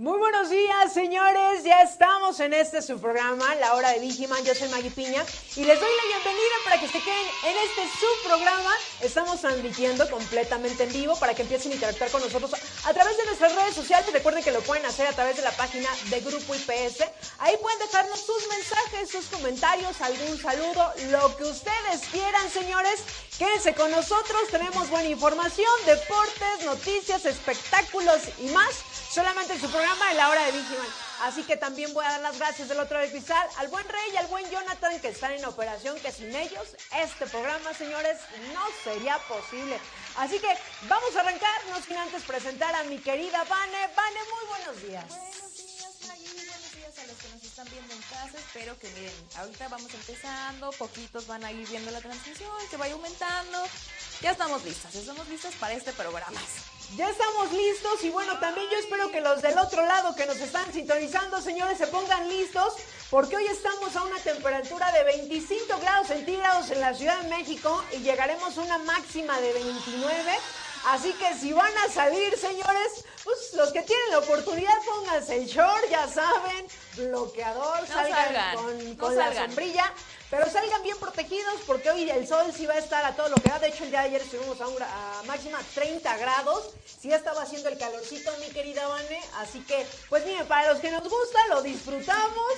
Muy buenos días, señores. Ya estamos en este su programa, La Hora de Vigiman. Yo soy Maggie Piña y les doy la bienvenida para que se queden en este su programa. Estamos transmitiendo completamente en vivo para que empiecen a interactuar con nosotros a través de nuestras redes sociales. Recuerden que lo pueden hacer a través de la página de Grupo IPS. Ahí pueden dejarnos sus mensajes, sus comentarios, algún saludo, lo que ustedes quieran, señores. Quédense con nosotros. Tenemos buena información, deportes, noticias, espectáculos y más solamente en su programa en la hora de Vigiman. Así que también voy a dar las gracias del otro de pisar al buen Rey y al buen Jonathan que están en operación, que sin ellos este programa, señores, no sería posible. Así que vamos a arrancar, no sin antes presentar a mi querida Vane. Vane, muy buenos días. Buenos días. Buenos días a los que nos están viendo en casa. Espero que miren, ahorita vamos empezando, poquitos van a ir viendo la transmisión, que vaya aumentando. Ya estamos listas, estamos listas para este programa. Ya estamos listos y bueno, también yo espero que los del otro lado que nos están sintonizando, señores, se pongan listos porque hoy estamos a una temperatura de 25 grados centígrados en la Ciudad de México y llegaremos a una máxima de 29. Así que si van a salir, señores, pues los que tienen la oportunidad, pónganse el short, ya saben, bloqueador, salgan, salgan, con, no la salgan. sombrilla, pero salgan bien protegidos porque hoy el sol sí va a estar a todo lo que da. De hecho, el día de ayer estuvimos a, un a máxima 30 grados. Sí estaba haciendo el calorcito, mi querida Vane. Así que, pues miren, para los que nos gusta, lo disfrutamos.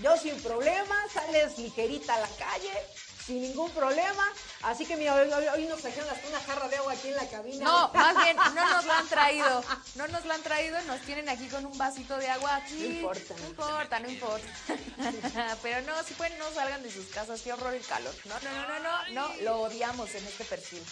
Yo sin problema, sales ligerita a la calle, sin ningún problema. Así que mira, hoy, hoy- nos trajeron hasta una jarra de agua aquí en la cabina. No, más bien, no nos lo han traído. No nos lo han traído, nos tienen aquí con un vasito de agua aquí. No importa. No importa, no importa. Pero no, si pueden, no salgan de sus casas. Qué horror el calor. No, no, no, no, no, no, lo odiamos en este perfil.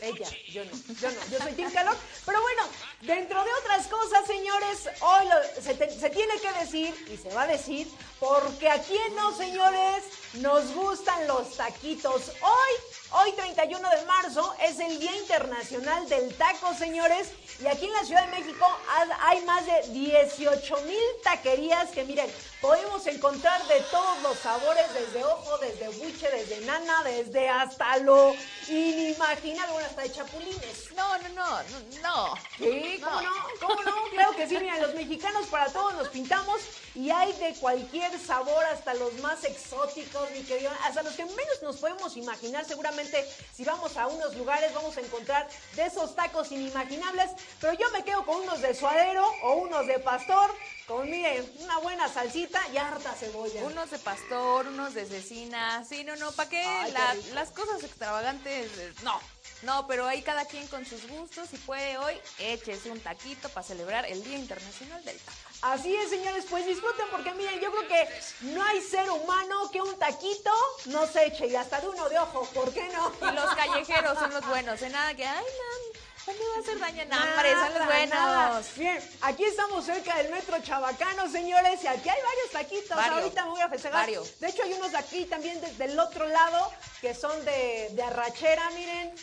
Ella, yo no, yo no, yo soy Team Calor. Pero bueno, dentro de otras cosas, señores, hoy lo- se, te- se tiene que decir y se va a decir, porque a quién no, señores, nos gustan los taquitos. Hoy, hoy 31 de marzo, es el Día Internacional del Taco, señores. Y aquí en la Ciudad de México ha- hay más de 18 mil taquerías que, miren, podemos encontrar de todos los sabores, desde ojo, desde buche, desde nana, desde hasta lo inimaginable, bueno, hasta de chapulines. No, no, no, no, no. Sí, ¿cómo no? ¿Cómo no? Claro que sí, miren, los mexicanos para todos nos pintamos y hay de cualquier sabor, hasta los más exóticos, mi querido, hasta los que menos nos podemos imaginar. Seguramente si vamos a unos lugares vamos a encontrar de esos tacos inimaginables, pero yo me quedo con unos de suadero o unos de pastor, con, miren, una buena salsita y harta cebolla. Unos de pastor, unos de cecina. Sí, no, no, ¿para qué? Ay, La- las cosas extravagantes, eh, no. No, pero ahí cada quien con sus gustos. Si puede hoy, échese un taquito para celebrar el Día Internacional del Taco. Así es, señores, pues disfruten porque miren, yo creo que no hay ser humano que un taquito no se eche y hasta de uno de ojo, ¿por qué no? Y los callejeros son los buenos, ¿eh? Nada que, ay, no, no va a hacer daño. Los Nada, buenos. nada. Bien, aquí estamos cerca del metro Chabacano, señores, y aquí hay varios taquitos. Vario. Ahorita me voy a festejar. Vario. De hecho, hay unos aquí también desde el otro lado que son de, de arrachera, miren,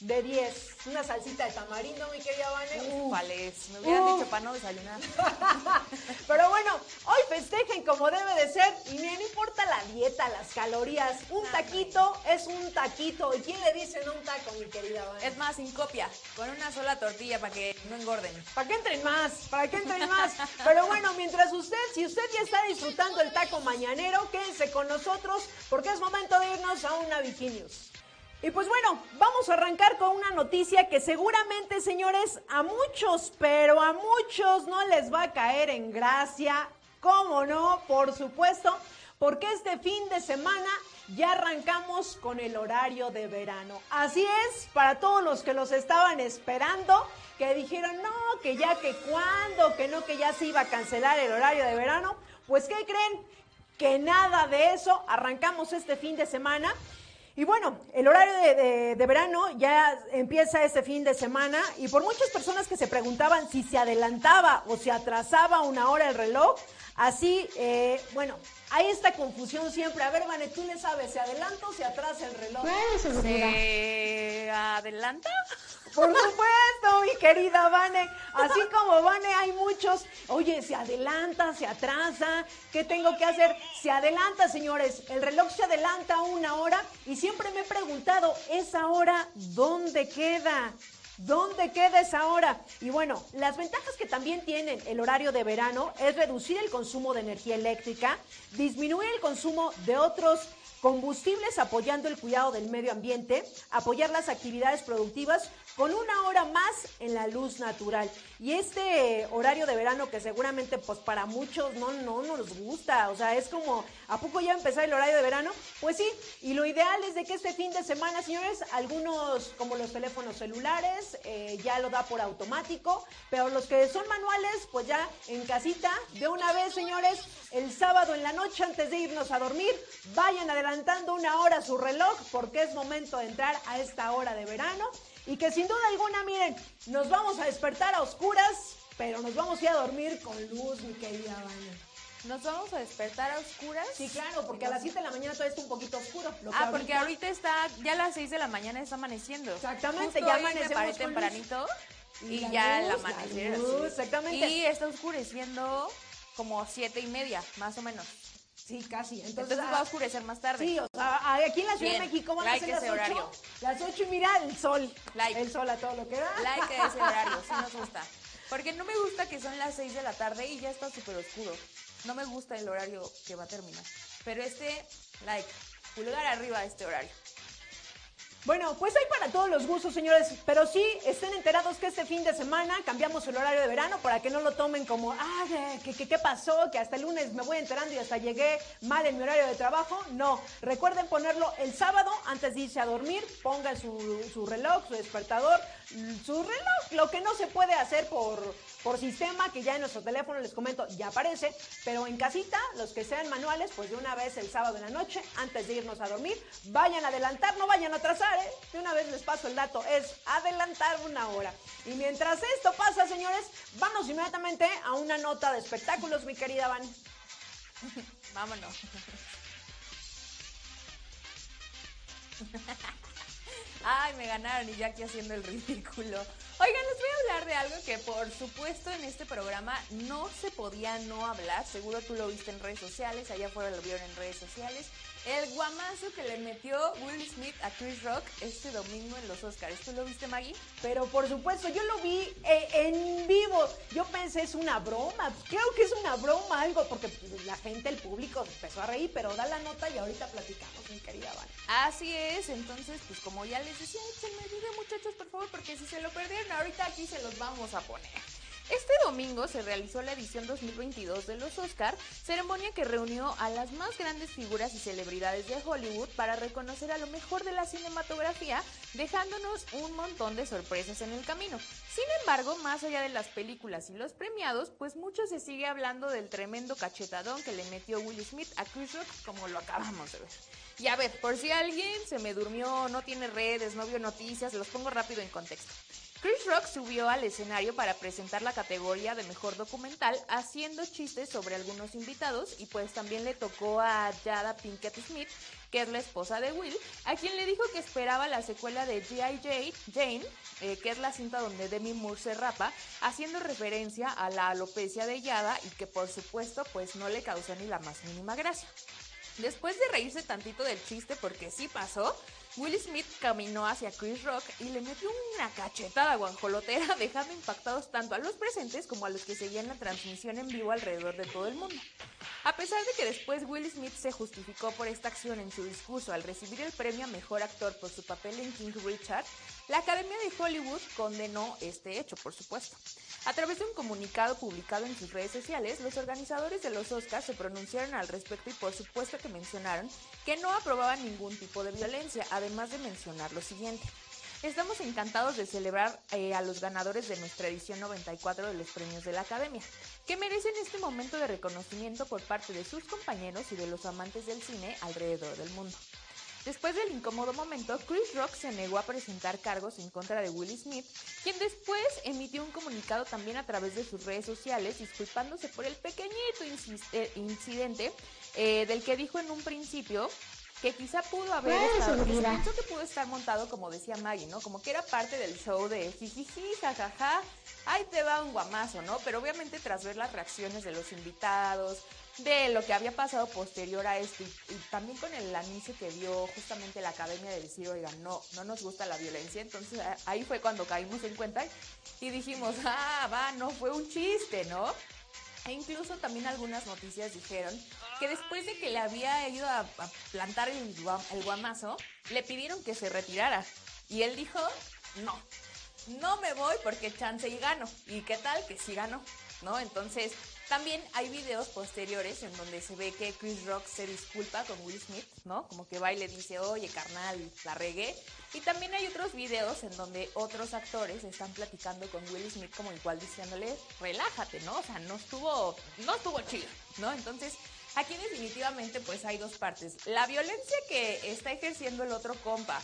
de 10. Una salsita de tamarindo, mi querida Vane. Vales, me hubieran Uf. dicho para no desayunar. Pero bueno, hoy festejen como debe de ser y no importa la dieta, las calorías, un taquito es un taquito. ¿Y quién le dice no un taco, mi querida Vane? Es más, sin copia, con una sola tortilla para que no engorden. Para que entren más, para que entren más. Pero bueno, mientras usted, si usted ya está disfrutando el taco mañanero, quédense con nosotros porque es momento de irnos a una Bikinius. Y pues bueno, vamos a arrancar con una noticia que seguramente, señores, a muchos, pero a muchos no les va a caer en gracia. ¿Cómo no? Por supuesto, porque este fin de semana ya arrancamos con el horario de verano. Así es, para todos los que los estaban esperando, que dijeron, no, que ya que cuándo, que no, que ya se iba a cancelar el horario de verano, pues ¿qué creen? Que nada de eso, arrancamos este fin de semana. Y bueno, el horario de, de- verano ya empieza este fin de semana y por muchas personas que se preguntaban si se adelantaba o se atrasaba una hora el reloj, así, eh, bueno, hay esta confusión siempre. A ver, Vane, tú le sabes, ¿se adelanta o se atrasa el reloj? ¿Se adelanta? Por supuesto, mi querida Vane. Así como Vane, hay muchos. Oye, se adelanta, se atrasa. ¿Qué tengo que hacer? Se adelanta, señores. El reloj se adelanta una hora y siempre me he preguntado, ¿esa hora dónde queda? ¿Dónde queda esa hora? Y bueno, las ventajas que también tienen el horario de verano es reducir el consumo de energía eléctrica, disminuir el consumo de otros combustibles apoyando el cuidado del medio ambiente, apoyar las actividades productivas con una hora más en la luz natural. Y este horario de verano que seguramente pues para muchos no, no nos gusta, o sea, es como, ¿a poco ya empezar el horario de verano? Pues sí, y lo ideal es de que este fin de semana, señores, algunos como los teléfonos celulares eh, ya lo da por automático, pero los que son manuales, pues ya en casita, de una vez, señores, el sábado en la noche antes de irnos a dormir, vayan adelantando una hora su reloj porque es momento de entrar a esta hora de verano y que sin duda alguna, miren, nos vamos a despertar a oscuras, pero nos vamos a ir a dormir con luz, mi querida Vania. ¿Nos vamos a despertar a oscuras? Sí, claro, porque a las 7 de la mañana todavía está un poquito oscuro. lo Ah, porque ahorita está, ya a las 6 de la mañana está amaneciendo. Exactamente, Justo ya amanecemos luz. tempranito y, Y la ya luz, el la amanecer. luz, sí. exactamente. Y está oscureciendo como siete y media, más o menos. Sí, casi. Entonces, Entonces, ah, va a oscurecer más tarde. Sí, o sea, aquí en la Ciudad Bien, de México van like a ser las ese 8. horario. Las 8 y mira el sol. Like. El sol a todo lo que da. Like a ese horario, sí nos gusta. Porque no me gusta que son las 6 de la tarde y ya está súper oscuro. No me gusta el horario que va a terminar. Pero este, like, pulgar arriba a este horario. Bueno, pues hay para todos los gustos, señores, pero sí estén enterados que este fin de semana cambiamos el horario de verano para que no lo tomen como, ah, ¿qué, qué, qué pasó? Que hasta el lunes me voy enterando y hasta llegué mal en mi horario de trabajo. No, recuerden ponerlo el sábado antes de irse a dormir, pongan su, su reloj, su despertador, su reloj, lo que no se puede hacer por, por sistema, que ya en nuestro teléfono les comento, ya aparece, pero en casita, los que sean manuales, pues de una vez el sábado en la noche, antes de irnos a dormir, vayan a adelantar, no vayan a atrasar, ¿eh? De una vez les paso el dato, es adelantar una hora. Y mientras esto pasa, señores, vamos inmediatamente a una nota de espectáculos, mi querida Van. Vámonos. Ay, me ganaron y ya aquí haciendo el ridículo. Oigan, les voy a hablar de algo que por supuesto en este programa no se podía no hablar. Seguro tú lo viste en redes sociales, allá afuera lo vieron en redes sociales. El guamazo que le metió Will Smith a Chris Rock este domingo en los Oscars. ¿Tú lo viste, Maggie? Pero por supuesto, yo lo vi eh, en vivo. Yo pensé, es una broma. Creo que es una broma, algo, porque pues, la gente, el público se empezó a reír, pero da la nota y ahorita platicamos, mi querida Van. Así es, entonces, pues como ya les decía, échenme video, muchachos, por favor, porque si se lo perdieron, ahorita aquí se los vamos a poner. Este domingo se realizó la edición 2022 de los Oscar, ceremonia que reunió a las más grandes figuras y celebridades de Hollywood para reconocer a lo mejor de la cinematografía, dejándonos un montón de sorpresas en el camino. Sin embargo, más allá de las películas y los premiados, pues mucho se sigue hablando del tremendo cachetadón que le metió Will Smith a Chris Rock, como lo acabamos de ver. Y a ver, por si alguien se me durmió, no tiene redes, no vio noticias, los pongo rápido en contexto. Chris Rock subió al escenario para presentar la categoría de mejor documental haciendo chistes sobre algunos invitados y pues también le tocó a Jada Pinkett Smith, que es la esposa de Will, a quien le dijo que esperaba la secuela de G.I. Jane, eh, que es la cinta donde Demi Moore se rapa, haciendo referencia a la alopecia de Yada y que por supuesto pues no le causó ni la más mínima gracia. Después de reírse tantito del chiste, porque sí pasó, Will Smith caminó hacia Chris Rock y le metió una cachetada guanjolotera, dejando impactados tanto a los presentes como a los que seguían la transmisión en vivo alrededor de todo el mundo. A pesar de que después Will Smith se justificó por esta acción en su discurso al recibir el premio a Mejor Actor por su papel en King Richard, la Academia de Hollywood condenó este hecho, por supuesto. A través de un comunicado publicado en sus redes sociales, los organizadores de los Oscars se pronunciaron al respecto y por supuesto que mencionaron que no aprobaban ningún tipo de violencia, además de mencionar lo siguiente. Estamos encantados de celebrar eh, a los ganadores de nuestra edición 94 de los premios de la Academia, que merecen este momento de reconocimiento por parte de sus compañeros y de los amantes del cine alrededor del mundo. Después del incómodo momento, Chris Rock se negó a presentar cargos en contra de Will Smith, quien después emitió un comunicado también a través de sus redes sociales disculpándose por el pequeñito eh, incidente eh, del que dijo en un principio que quizá pudo haber estado, que, que pudo estar montado como decía Maggie, ¿no? Como que era parte del show de jijiji, jajaja, ahí te va un guamazo, ¿no? Pero obviamente tras ver las reacciones de los invitados, de lo que había pasado posterior a esto y, también con el anuncio que dio justamente la academia de decir, oigan, no, no nos gusta la violencia, entonces ahí fue cuando caímos en cuenta y dijimos, ah, va, no fue un chiste, ¿no? E incluso también algunas noticias dijeron que después de que le había ido a, plantar el, el guamazo, le pidieron que se retirara. Y él dijo, no, no me voy porque chance y gano. ¿Y qué tal? Que sí ganó, ¿no? Entonces, también hay videos posteriores en donde se ve que Chris Rock se disculpa con Will Smith, ¿no? Como que va y le dice, oye, carnal, la regué. Y también hay otros videos en donde otros actores están platicando con Will Smith como igual diciéndole, relájate, ¿no? O sea, no estuvo, no estuvo chido, ¿no? Entonces, aquí definitivamente pues hay dos partes. La violencia que está ejerciendo el otro compa,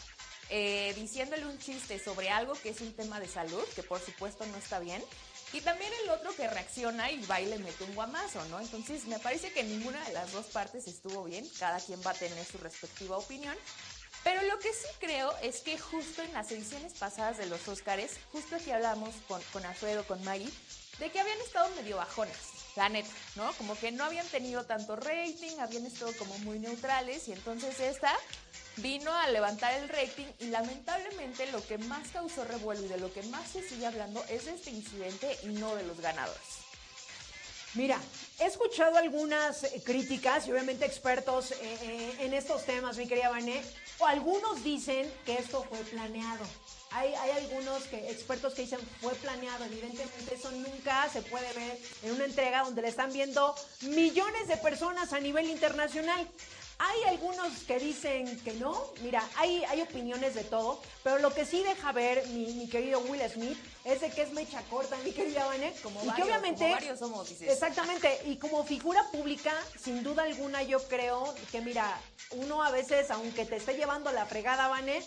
eh, diciéndole un chiste sobre algo que es un tema de salud, que por supuesto no está bien, y también el otro que reacciona y va y le mete un guamazo, ¿no? Entonces me parece que ninguna de las dos partes estuvo bien, cada quien va a tener su respectiva opinión. Pero lo que sí creo es que justo en las ediciones pasadas de los Óscares, justo aquí hablamos con, con Alfredo, con Maggie, de que habían estado medio bajonas, la neta, ¿no? Como que no habían tenido tanto rating, habían estado como muy neutrales y entonces esta vino a levantar el rating y lamentablemente lo que más causó revuelo y de lo que más se sigue hablando es de este incidente y no de los ganadores. Mira, he escuchado algunas eh, críticas y obviamente expertos eh, eh, en estos temas, mi querida Vané, o algunos dicen que esto fue planeado. Hay, hay, algunos que, expertos que dicen fue planeado. Evidentemente eso nunca se puede ver en una entrega donde le están viendo millones de personas a nivel internacional. Hay algunos que dicen que no, mira, hay, hay opiniones de todo, pero lo que sí deja ver mi, querido Will Smith es de que es mecha corta, mi querida Vanet. Como y que obviamente, varios somos, Exactamente, y como figura pública, sin duda alguna yo creo que mira, uno a veces, aunque te esté llevando la fregada, Vanet,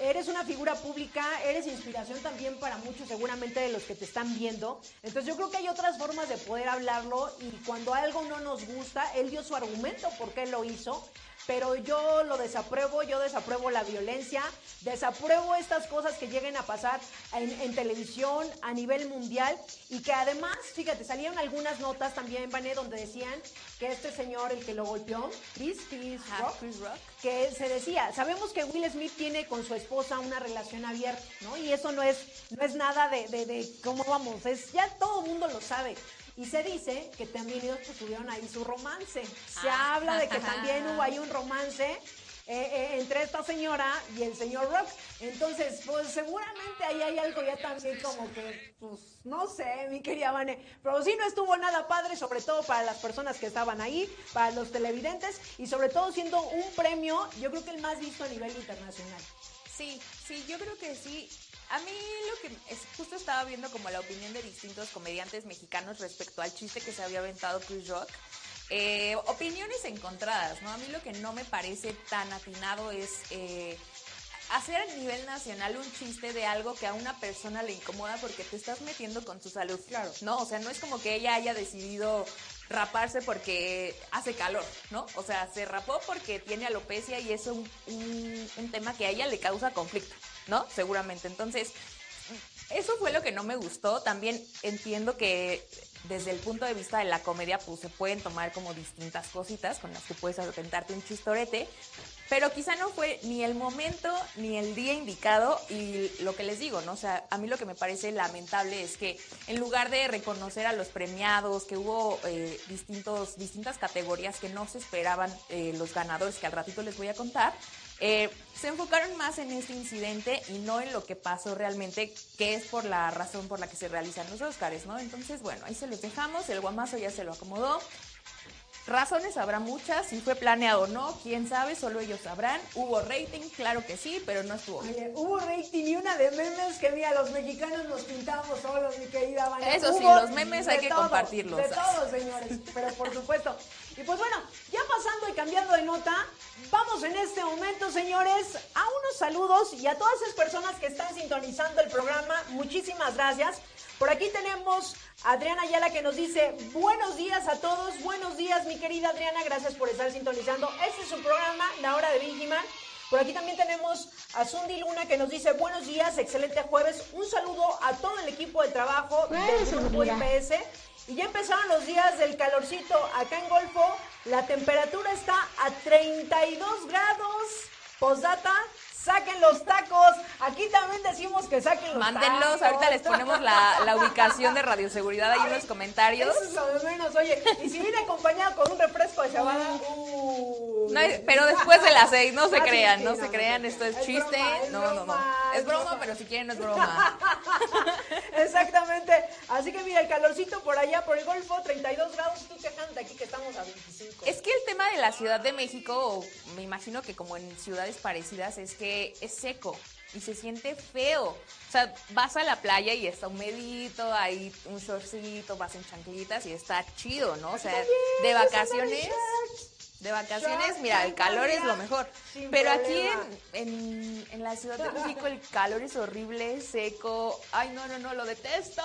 eres una figura pública, eres inspiración también para muchos seguramente de los que te están viendo. Entonces yo creo que hay otras formas de poder hablarlo y cuando algo no nos gusta, él dio su argumento por qué lo hizo pero yo lo desapruebo, yo desapruebo la violencia, desapruebo estas cosas que lleguen a pasar en, televisión a nivel mundial y que además, fíjate, salieron algunas notas también, Vané, donde decían que este señor, el que lo golpeó, Chris, Chris, Rock, que se decía, sabemos que Will Smith tiene con su esposa una relación abierta, ¿no? Y eso no es, no es nada de, de, de cómo vamos, es, ya todo el mundo lo sabe. Y se dice que también ellos pues, tuvieron ahí su romance. Se ah. habla de que también hubo ahí un romance eh, eh, entre esta señora y el señor Rock. Entonces, pues seguramente ahí hay algo ya también como que, pues, no sé, mi querida Vane. Pero sí no estuvo nada padre, sobre todo para las personas que estaban ahí, para los televidentes y sobre todo siendo un premio, yo creo que el más visto a nivel internacional. Sí, sí, yo creo que sí. A mí lo que es, justo estaba viendo como la opinión de distintos comediantes mexicanos respecto al chiste que se había aventado Chris Rock. Eh, opiniones encontradas, ¿no? A mí lo que no me parece tan atinado es eh, hacer a nivel nacional un chiste de algo que a una persona le incomoda porque te estás metiendo con su salud. Claro. No, o sea, no es como que ella haya decidido raparse porque hace calor, ¿no? O sea, se rapó porque tiene alopecia y es un, un tema que a ella le causa conflicto. ¿No? Seguramente. Entonces, eso fue lo que no me gustó. También entiendo que desde el punto de vista de la comedia, pues se pueden tomar como distintas cositas con las que puedes atentarte un chistorete, pero quizá no fue ni el momento ni el día indicado y lo que les digo, ¿no? O sea, a mí lo que me parece lamentable es que en lugar de reconocer a los premiados, que hubo eh, distintos, distintas categorías que no se esperaban eh, los ganadores, que al ratito les voy a contar, eh, se enfocaron más en este incidente y no en lo que pasó realmente, que es por la razón por la que se realizan los Oscars, ¿no? Entonces, bueno, ahí se los dejamos, el guamazo ya se lo acomodó. Razones habrá muchas, si fue planeado o no, quién sabe, solo ellos sabrán. Hubo rating, claro que sí, pero no estuvo. Oye, hubo rating y una de memes que mira, los mexicanos nos pintamos solos, mi querida Vania. Eso sí, Hubo los memes hay que todo, compartirlos. De todos, señores, pero por supuesto. Y pues bueno, ya pasando y cambiando de nota, vamos en este momento, señores, a unos saludos y a todas esas personas que están sintonizando el programa, muchísimas gracias. Por aquí tenemos a Adriana Ayala que nos dice, buenos días a todos, buenos días mi querida Adriana, gracias por estar sintonizando. Este es su programa, La Hora de Vigiman. Por aquí también tenemos a Sundi Luna que nos dice, buenos días, excelente jueves. Un saludo a todo el equipo de trabajo del Grupo IPS. Y ya empezaron los días del calorcito acá en Golfo. La temperatura está a 32 grados. Postdata, saquen los tacos. Aquí también decimos que saquen los Mándenlos, tacos. ahorita les ponemos la, la ubicación de radioseguridad ahí en los comentarios. Eso es lo de menos, oye. Y si viene acompañado con un refresco de uh, No, pero después de las seis, no se Ah, crean, sí, no no, se no, crean, esto es Es chiste. broma, es No, no, no. Es broma, pero si quieren no es broma. Exactamente. Así que mira, el calorcito por allá, por el Golfo, 32 grados. Tú quejándote aquí que estamos a 25. Es que el tema de la Ciudad de México, me imagino que como en ciudades parecidas, es que es seco y se siente feo. O sea, vas a la playa y está humedito, hay un shortcito, vas en chanclitas y está chido, ¿no? O sea, también, de pues, vacaciones. De vacaciones, mira, el calor es lo mejor. Pero aquí en, en, en la Ciudad de México el calor es horrible, seco. Ay, no, no, no, lo detesto.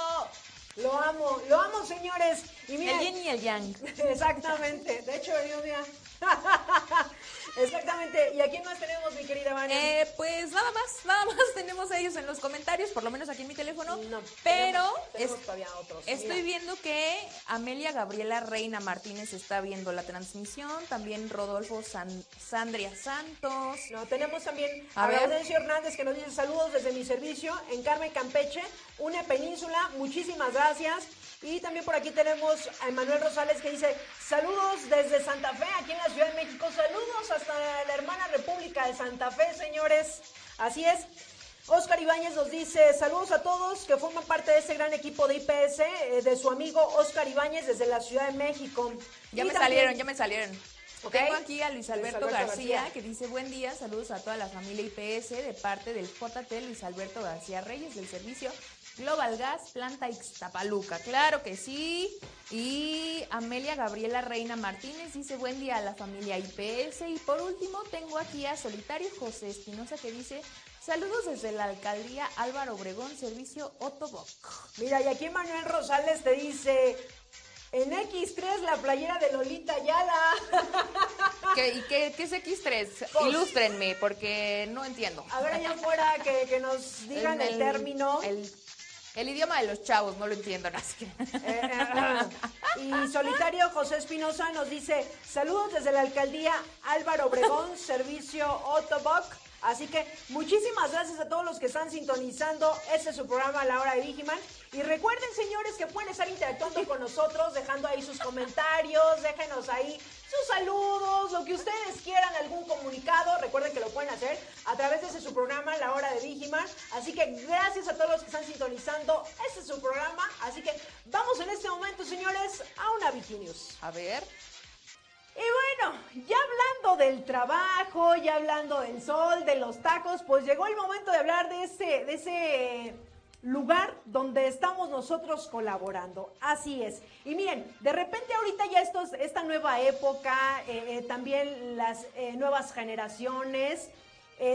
Lo amo, lo amo, señores. Y El miren, yin y el yang. Exactamente. De hecho, un día. Exactamente. ¿Y a quién más tenemos, mi querida Vania? Eh, pues nada más, nada más tenemos a ellos en los comentarios, por lo menos aquí en mi teléfono. No, pero tenemos- tenemos es- todavía otros. estoy Mira. viendo que Amelia Gabriela Reina Martínez está viendo la transmisión, también Rodolfo San- Sandria Santos. No, tenemos también A a, Hernández que nos dice saludos desde mi servicio en Carmen Campeche, una península, muchísimas gracias. Y también por aquí tenemos a Emanuel Rosales que dice saludos desde Santa Fe, aquí en la Ciudad de México, saludos hasta la hermana República de Santa Fe, señores. Así es. Oscar Ibáñez nos dice saludos a todos que forman parte de este gran equipo de IPS, eh, de su amigo Oscar Ibáñez desde la Ciudad de México. Ya Y me también- salieron, ya me salieron. Tengo aquí a Luis Alberto García, García. que dice buen día, saludos a toda la familia IPS de parte del JT Luis Alberto García Reyes del servicio Global Gas Planta Ixtapaluca. Claro que sí. Y Amelia Gabriela Reina Martínez dice buen día a la familia IPS. Y por último tengo aquí a Solitario José Espinosa que dice saludos desde la alcaldía Álvaro Obregón, servicio Otoboc. Mira, y aquí Manuel Rosales te dice, en X3 la playera de Lolita Yala. ¿Qué, ¿Y qué, qué es X3? Pues- Ilústrenme porque no entiendo. A ver allá afuera que, que nos digan el, término. El, el idioma de los chavos, no lo entiendo, no, así que- Eh, eh, y Solitario José Espinosa nos dice, saludos desde la alcaldía Álvaro Obregón, servicio Otoboc. Así que muchísimas gracias a todos los que están sintonizando. Este es su programa La Hora de Vigiman. Y recuerden, señores, que pueden estar interactuando con nosotros, dejando ahí sus comentarios, déjenos ahí sus saludos, lo que ustedes quieran, algún comunicado. Recuerden que lo pueden hacer a través de ese su programa, La Hora de Vigiman. Así que gracias a todos los que están sintonizando. Este es su programa. Así que vamos en este momento, señores, a una Viginius. A ver. Y bueno, ya hablando del trabajo, ya hablando del sol, de los tacos, pues llegó el momento de hablar de ese, de ese lugar donde estamos nosotros colaborando. Así es. Y miren, de repente ahorita ya esto es- esta nueva época, eh, eh, también las eh, nuevas generaciones,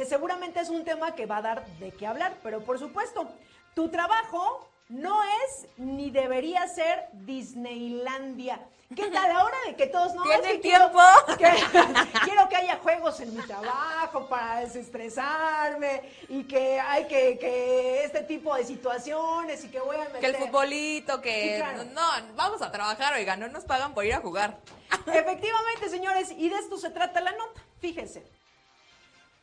seguramente es un tema que va a dar de qué hablar, pero por supuesto, tu trabajo no es ni debería ser Disneylandia. ¿Qué tal ahora de que todos no ¿Tiene es que quiero- tiempo? que- quiero que haya juegos en mi trabajo para desestresarme y que hay que, que este tipo de situaciones y que voy a meter Que el futbolito, que... Sí, claro. No, vamos a trabajar, oiga, no nos pagan por ir a jugar. Efectivamente, señores, y de esto se trata la nota. Fíjense.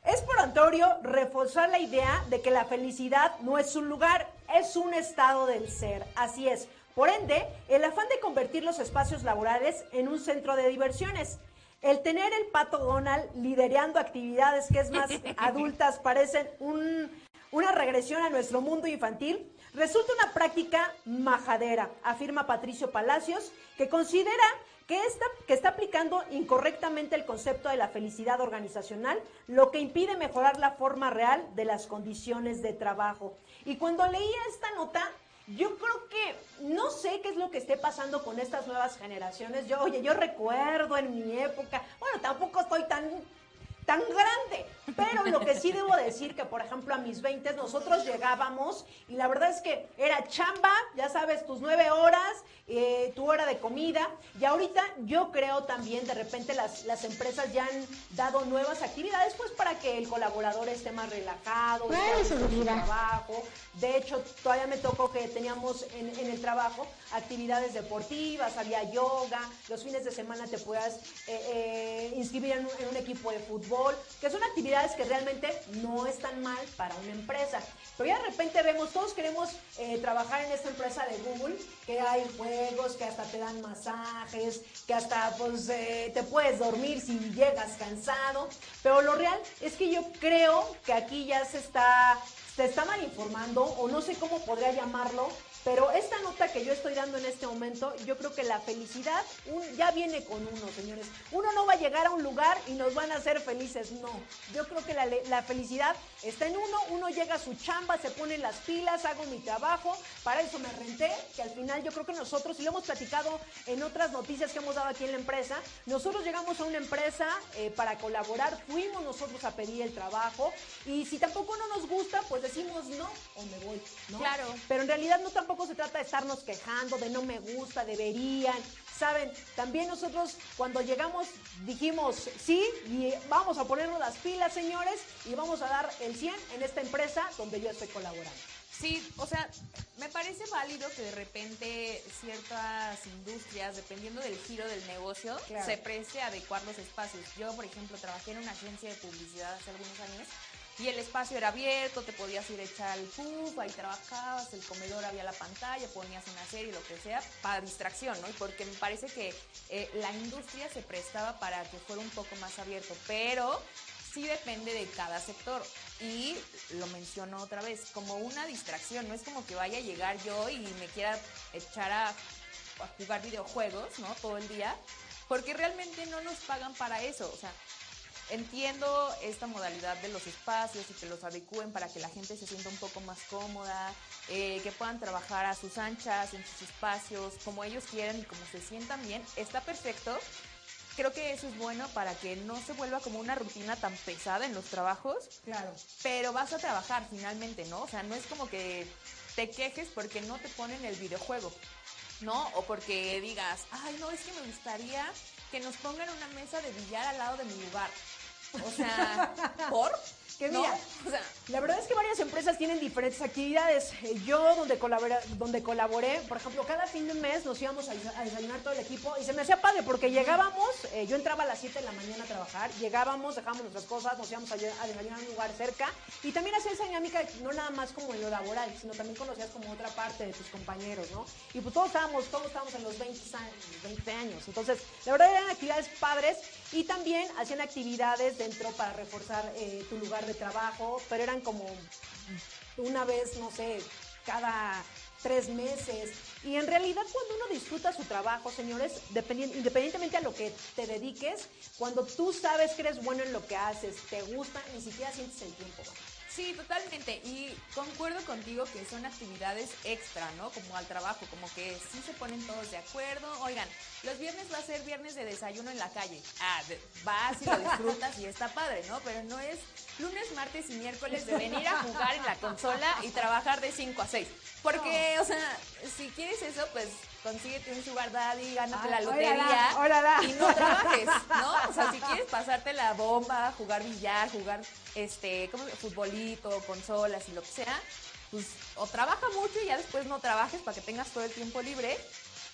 Es por Antonio reforzar la idea de que la felicidad no es un lugar, es un estado del ser. Así es. Por ende, el afán de convertir los espacios laborales en un centro de diversiones. El tener el pato Donald liderando actividades que es más adultas parecen un- una regresión a nuestro mundo infantil, resulta una práctica majadera, afirma Patricio Palacios, que considera que está, que está aplicando incorrectamente el concepto de la felicidad organizacional, lo que impide mejorar la forma real de las condiciones de trabajo. Y cuando leía esta nota, yo creo que no sé qué es lo que esté pasando con estas nuevas generaciones. Yo, oye, yo recuerdo en mi época, bueno, tampoco estoy tan tan grande. Pero lo que sí debo decir que, por ejemplo, a mis 20 nosotros llegábamos y la verdad es que era chamba, ya sabes, tus nueve horas, eh, tu hora de comida. Y ahorita yo creo también, de repente las, las empresas ya han dado nuevas actividades, pues para que el colaborador esté más relajado, esté su trabajo. De hecho, todavía me tocó que teníamos en, en, el trabajo actividades deportivas, había yoga, los fines de semana te puedas eh, eh, inscribir en en un equipo de fútbol que son actividades que realmente no están mal para una empresa. Pero ya de repente vemos, todos queremos eh, trabajar en esta empresa de Google, que hay juegos, que hasta te dan masajes, que hasta pues eh, te puedes dormir si llegas cansado. Pero lo real es que yo creo que aquí ya se está, se está mal informando, o no sé cómo podría llamarlo, pero esta nota que yo estoy dando en este momento, yo creo que la felicidad ya viene con uno, señores. Uno no va a llegar a un lugar y nos van a hacer felices, no. Yo creo que la, la felicidad está en uno, uno llega a su chamba, se pone las pilas, hago mi trabajo, para eso me renté, que al final yo creo que nosotros, y lo hemos platicado en otras noticias que hemos dado aquí en la empresa, nosotros llegamos a una empresa eh, para colaborar, fuimos nosotros a pedir el trabajo, y si tampoco no nos gusta, pues decimos no o me voy, ¿no? Claro. Pero en realidad no tampoco se trata de estarnos quejando, de no me gusta, deberían. Saben, también nosotros cuando llegamos dijimos sí y vamos a ponernos las pilas, señores, y vamos a dar el 100 en esta empresa donde yo estoy colaborando. Sí, o sea, me parece válido que de repente ciertas industrias, dependiendo del giro del negocio, claro. se preste a adecuar los espacios. Yo, por ejemplo, trabajé en una agencia de publicidad hace algunos años y el espacio era abierto, te podías ir a echar el puff, ahí trabajabas, el comedor había la pantalla, ponías una serie, lo que sea, para distracción, ¿no? Porque me parece que eh, la industria se prestaba para que fuera un poco más abierto, pero sí depende de cada sector. Y lo menciono otra vez, como una distracción, no es como que vaya a llegar yo y me quiera echar a, a jugar videojuegos, ¿no? Todo el día, porque realmente no nos pagan para eso, o sea, Entiendo esta modalidad de los espacios y que los adecúen para que la gente se sienta un poco más cómoda, eh, que puedan trabajar a sus anchas, en sus espacios, como ellos quieran y como se sientan bien. Está perfecto. Creo que eso es bueno para que no se vuelva como una rutina tan pesada en los trabajos. Claro. Pero vas a trabajar finalmente, ¿no? O sea, no es como que te quejes porque no te ponen el videojuego, ¿no? O porque digas, ay, no, es que me gustaría que nos pongan una mesa de billar al lado de mi lugar. O sea, ¿por? Que mira, o sea, la verdad es que varias empresas tienen diferentes actividades. Eh, yo, donde colaboré, donde colaboré, por ejemplo, cada fin de mes nos íbamos a, desayunar todo el equipo y se me hacía padre porque llegábamos, eh, yo entraba a las 7 de la mañana a trabajar, llegábamos, dejábamos nuestras cosas, nos íbamos a, a desayunar en un lugar cerca y también hacía esa dinámica no nada más como en lo laboral, sino también conocías como otra parte de tus compañeros, ¿no? Y pues todos estábamos, todos estábamos en los 20 años, 20 años. Entonces, la verdad eran actividades padres y también hacían actividades dentro para reforzar eh, tu lugar de trabajo, pero eran como una vez, no sé, cada tres meses. Y en realidad cuando uno disfruta su trabajo, señores, independientemente a lo que te dediques, cuando tú sabes que eres bueno en lo que haces, te gusta, ni siquiera sientes el tiempo. Sí, totalmente. Y concuerdo contigo que son actividades extra, ¿no? Como al trabajo, como que sí se ponen todos de acuerdo. Oigan, los viernes va a ser viernes de desayuno en la calle. Ah, vas y lo disfrutas y está padre, ¿no? Pero no es lunes, martes y miércoles de venir a jugar en la consola y trabajar de 5 a 6. Porque, o sea, si quieres eso, pues consíguete un sugar daddy, gánate la lotería y no trabajes, ¿no? O sea, si quieres pasarte la bomba, jugar billar, jugar este, ¿cómo futbolito, consolas y lo que sea, pues o trabaja mucho y ya después no trabajes para que tengas todo el tiempo libre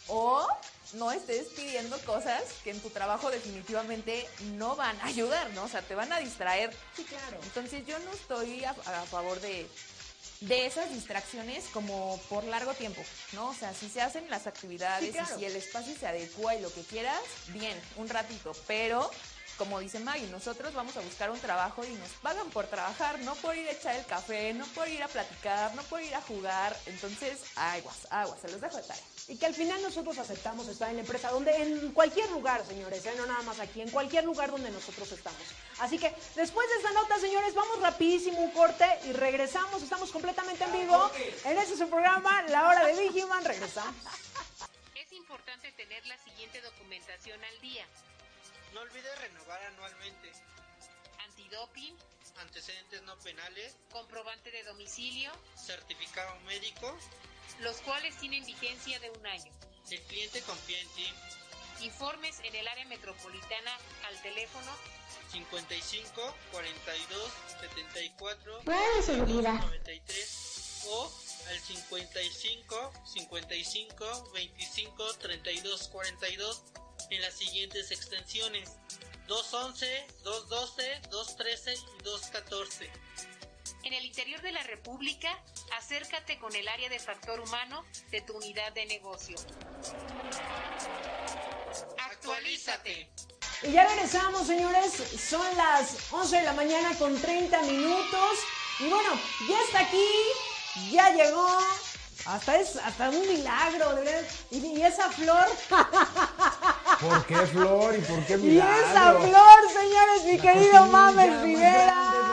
o no estés pidiendo cosas que en tu trabajo definitivamente no van a ayudar, ¿no? O sea, te van a distraer. Sí, claro. Entonces yo no estoy a, a favor de de esas distracciones como por largo tiempo, ¿no? O sea, si se hacen las actividades Sí, claro. y si el espacio se adecua y lo que quieras, bien, un ratito, pero como dice Maggie, nosotros vamos a buscar un trabajo y nos pagan por trabajar, no por ir a echar el café, no por ir a platicar, no por ir a jugar, entonces, aguas, aguas, se los dejo de tarea. Y que al final nosotros aceptamos estar en la empresa, donde en cualquier lugar, señores, ¿eh? no nada más aquí, en cualquier lugar donde nosotros estamos. Así que después de esta nota, señores, vamos rapidísimo un corte y regresamos. Estamos completamente en vivo en este es su programa, La Hora de Vigiman. Regresamos. Es importante tener la siguiente documentación al día. No olvides renovar anualmente. Antidoping, Antecedentes no penales, comprobante de domicilio, certificado médico. Los cuales tienen vigencia de un año. El cliente confía en ti. Informes en el área metropolitana al teléfono 55 42 74 Puede seguridad. 93 o al 55 55 25 32 42 en las siguientes extensiones 211, 212, 213 y 214. En el interior de la República, acércate con el área de factor humano de tu unidad de negocio. Actualízate. Y ya regresamos, señores. Son las 11 de la mañana con 30 minutos. Y bueno, ya está aquí, ya llegó. Hasta es hasta un milagro, de verdad. Y, y esa flor, ¿Por qué flor y por qué y milagro? esa flor, señores, mi La querido Mames Rivera.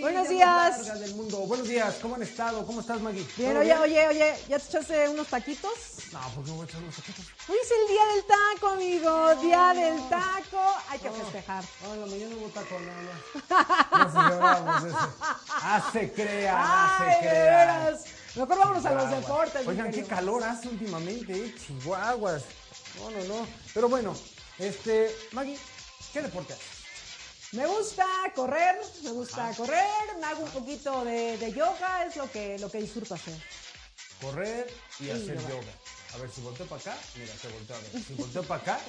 Buenos días. del mundo. Buenos días, ¿cómo han estado? ¿Cómo estás, Maggie? Bien, ¿Todo oye, oye, oye, ¿ya te echaste unos taquitos? No, ¿por qué me voy a echar unos taquitos? Hoy es el día del taco, amigo. Día del taco. Hay que festejar. Ah, en la mañana hubo taco, nada más. No celebramos ese. Ah, se crean, ah, Ay, se crean. Mejor vámonos a los deportes. Oigan, qué calor hace últimamente, eh, chihuahuas. No, no, no. Pero bueno, este, Maggie, ¿qué deporte haces? Me gusta correr, me gusta correr, me hago un poquito de, de yoga, es lo que, lo que disfruto hacer. Correr y hacer yoga. yoga. A ver, si volteo para acá, mira, te volteo a ver. Si volteo para acá,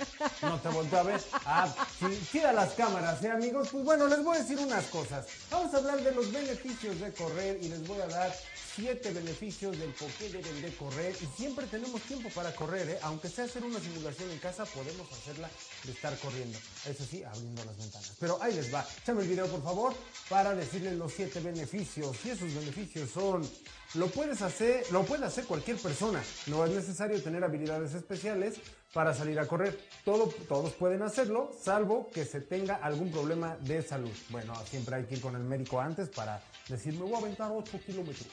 no te volteo a ver. Ah, sí, tira las cámaras, ¿eh, amigos? Pues bueno, les voy a decir unas cosas. Vamos a hablar de los beneficios de correr y les voy a dar siete beneficios del por qué deben de correr. Y siempre tenemos tiempo para correr, ¿eh? Aunque sea hacer una simulación en casa, podemos hacerla de estar corriendo. Eso sí, abriendo las ventanas. Pero ahí les va. Échame el video, por favor, para decirles los siete beneficios. Y esos beneficios son... Lo puedes hacer, lo puede hacer cualquier persona. No es necesario tener habilidades especiales para salir a correr. Todo, todos pueden hacerlo, salvo que se tenga algún problema de salud. Bueno, siempre hay que ir con el médico antes para decir, me voy a aventar 8 kilómetros.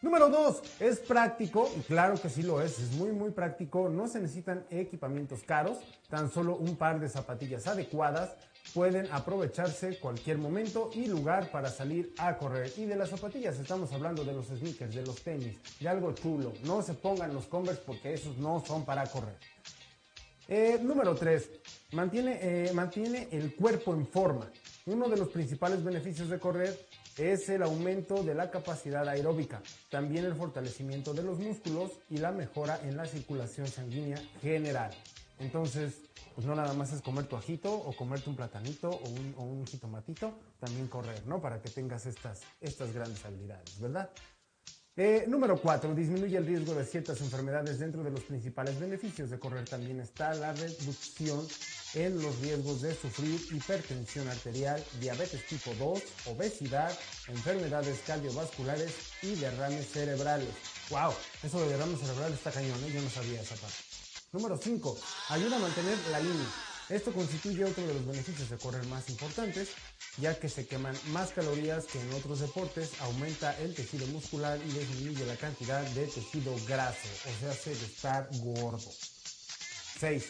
Número 2, es práctico, y claro que sí lo es, es muy muy práctico, no se necesitan equipamientos caros, tan solo un par de zapatillas adecuadas pueden aprovecharse cualquier momento y lugar para salir a correr. Y de las zapatillas estamos hablando de los sneakers, de los tenis, de algo chulo, no se pongan los Converse porque esos no son para correr. Eh, número 3. Mantiene, eh, mantiene el cuerpo en forma. Uno de los principales beneficios de correr es el aumento de la capacidad aeróbica, también el fortalecimiento de los músculos y la mejora en la circulación sanguínea general. Entonces, pues no nada más es comer tu ajito o comerte un platanito o un, o un jitomatito, también correr, ¿no? Para que tengas estas, estas grandes habilidades, ¿verdad? Eh, número 4. Disminuye el riesgo de ciertas enfermedades. Dentro de los principales beneficios de correr también está la reducción en los riesgos de sufrir hipertensión arterial, diabetes tipo 2, obesidad, enfermedades cardiovasculares y derrames cerebrales. ¡Wow! Eso de derrames cerebrales está cañón, ¿eh? Yo no sabía esa parte. Número 5. Ayuda a mantener la línea. Esto constituye otro de los beneficios de correr más importantes, ya que se queman más calorías que en otros deportes, aumenta el tejido muscular y disminuye la cantidad de tejido graso, o sea, hace de estar gordo. 6.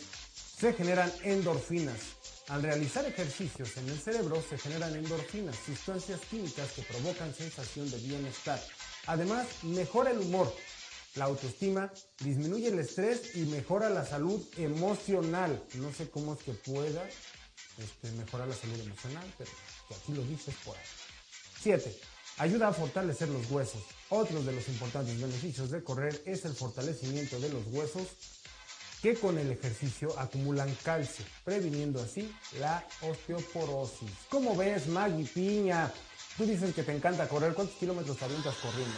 Se generan endorfinas. Al realizar ejercicios en el cerebro se generan endorfinas, sustancias químicas que provocan sensación de bienestar. Además, mejora el humor, la autoestima, disminuye el estrés y mejora la salud emocional. No sé cómo es que pueda este, mejorar la salud emocional, pero que aquí lo dices por ahí. 7. Ayuda a fortalecer los huesos. Otro de los importantes beneficios de correr es el fortalecimiento de los huesos que con el ejercicio acumulan calcio, previniendo así la osteoporosis. ¿Cómo ves, Maggie Piña? Tú dices que te encanta correr. ¿Cuántos kilómetros avientas corriendo?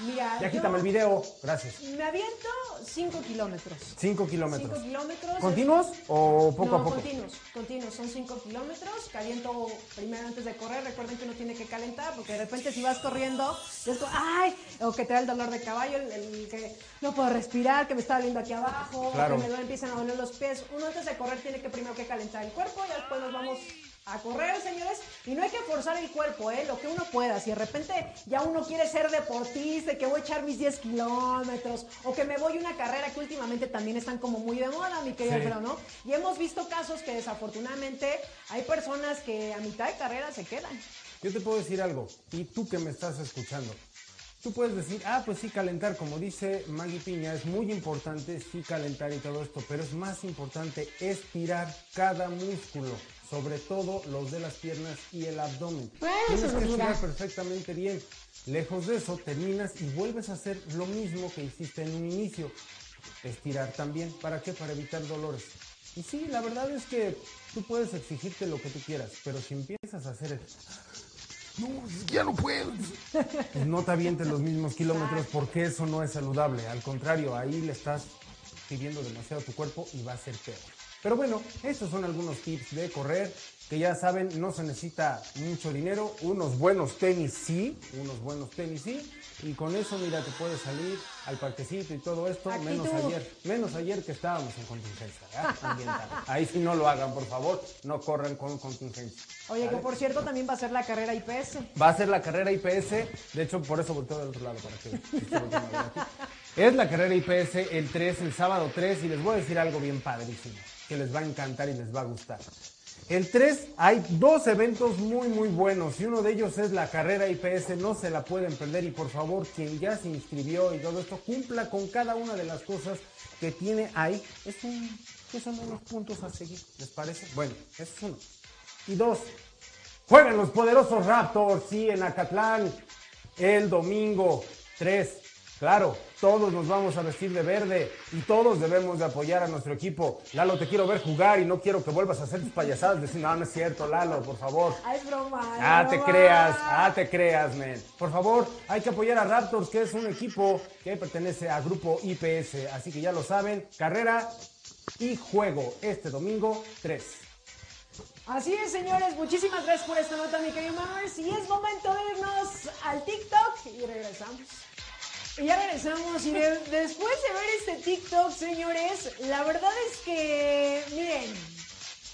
Mira, Ya quítame el video. Gracias. me aviento 5 kilómetros. 5 kilómetros. 5 kilómetros. ¿Continuos o poco no, a poco? continuos, continuos, son 5 kilómetros, caliento primero antes de correr, recuerden que uno tiene que calentar, porque de repente si vas corriendo, es como, ay, o que te da el dolor de caballo, el, el que no puedo respirar, que me está doliendo aquí abajo, Claro. que me duele, empiezan a doler los pies, uno antes de correr tiene que primero que calentar el cuerpo, y después nos vamos a correr, señores, y no hay que forzar el cuerpo, ¿eh? lo que uno pueda, si de repente ya uno quiere ser deportista, que voy a echar mis 10 kilómetros, o que me voy a una carrera que últimamente también están como muy de moda, mi querido Sí. Alfredo, ¿no? Y hemos visto casos que desafortunadamente hay personas que a mitad de carrera se quedan. Yo te puedo decir algo, y tú que me estás escuchando, tú puedes decir, ah, pues sí, calentar, como dice Maggie Piña, es muy importante, sí, calentar y todo esto, pero es más importante estirar cada músculo, sobre todo los de las piernas y el abdomen. Tienes que es estirar perfectamente bien. Lejos de eso, terminas y vuelves a hacer lo mismo que hiciste en un inicio. Estirar también. ¿Para qué? Para evitar dolores. Y sí, la verdad es que tú puedes exigirte lo que tú quieras, pero si empiezas a hacer el... No, ya no puedo. Pues no te avientes los mismos kilómetros porque eso no es saludable. Al contrario, ahí le estás pidiendo demasiado a tu cuerpo y va a ser peor. Pero bueno, estos son algunos tips de correr que ya saben, no se necesita mucho dinero, unos buenos tenis sí, unos buenos tenis sí, y con eso mira, te puedes salir al parquecito y todo esto, menos ayer, menos ayer que estábamos en contingencia. Ambiental. Ahí sí no lo hagan, por favor, no corran con contingencia. Oye, que por cierto también va a ser la carrera IPS. Va a ser la carrera IPS, de hecho por eso volteo del otro lado para que aquí. Es la carrera IPS el 3, el sábado 3 y les voy a decir algo bien padrísimo, que les va a encantar y les va a gustar. El 3 hay dos eventos muy muy buenos y uno de ellos es la carrera IPS, no se la pueden perder y por favor quien ya se inscribió y todo esto cumpla con cada una de las cosas que tiene ahí. Es un, que son unos puntos a seguir, ¿les parece? Bueno, es uno. Y dos, Juegan los poderosos Raptors, sí, en Acatlán, el domingo 3. Claro, todos nos vamos a vestir de verde y todos debemos de apoyar a nuestro equipo. Lalo, te quiero ver jugar y no quiero que vuelvas a hacer tus payasadas. Decir, no, no es cierto, Lalo, por favor. Ah, es broma. Ah, te creas, ah, te creas, men. Por favor, hay que apoyar a Raptors, que es un equipo que pertenece a Grupo IPS. Así que ya lo saben, carrera y juego este domingo 3. Así es, señores. Muchísimas gracias por esta nota, mi querido. Y es momento de irnos al TikTok y regresamos. Y ya regresamos. Y de- después de ver este TikTok, señores, la verdad es que, miren,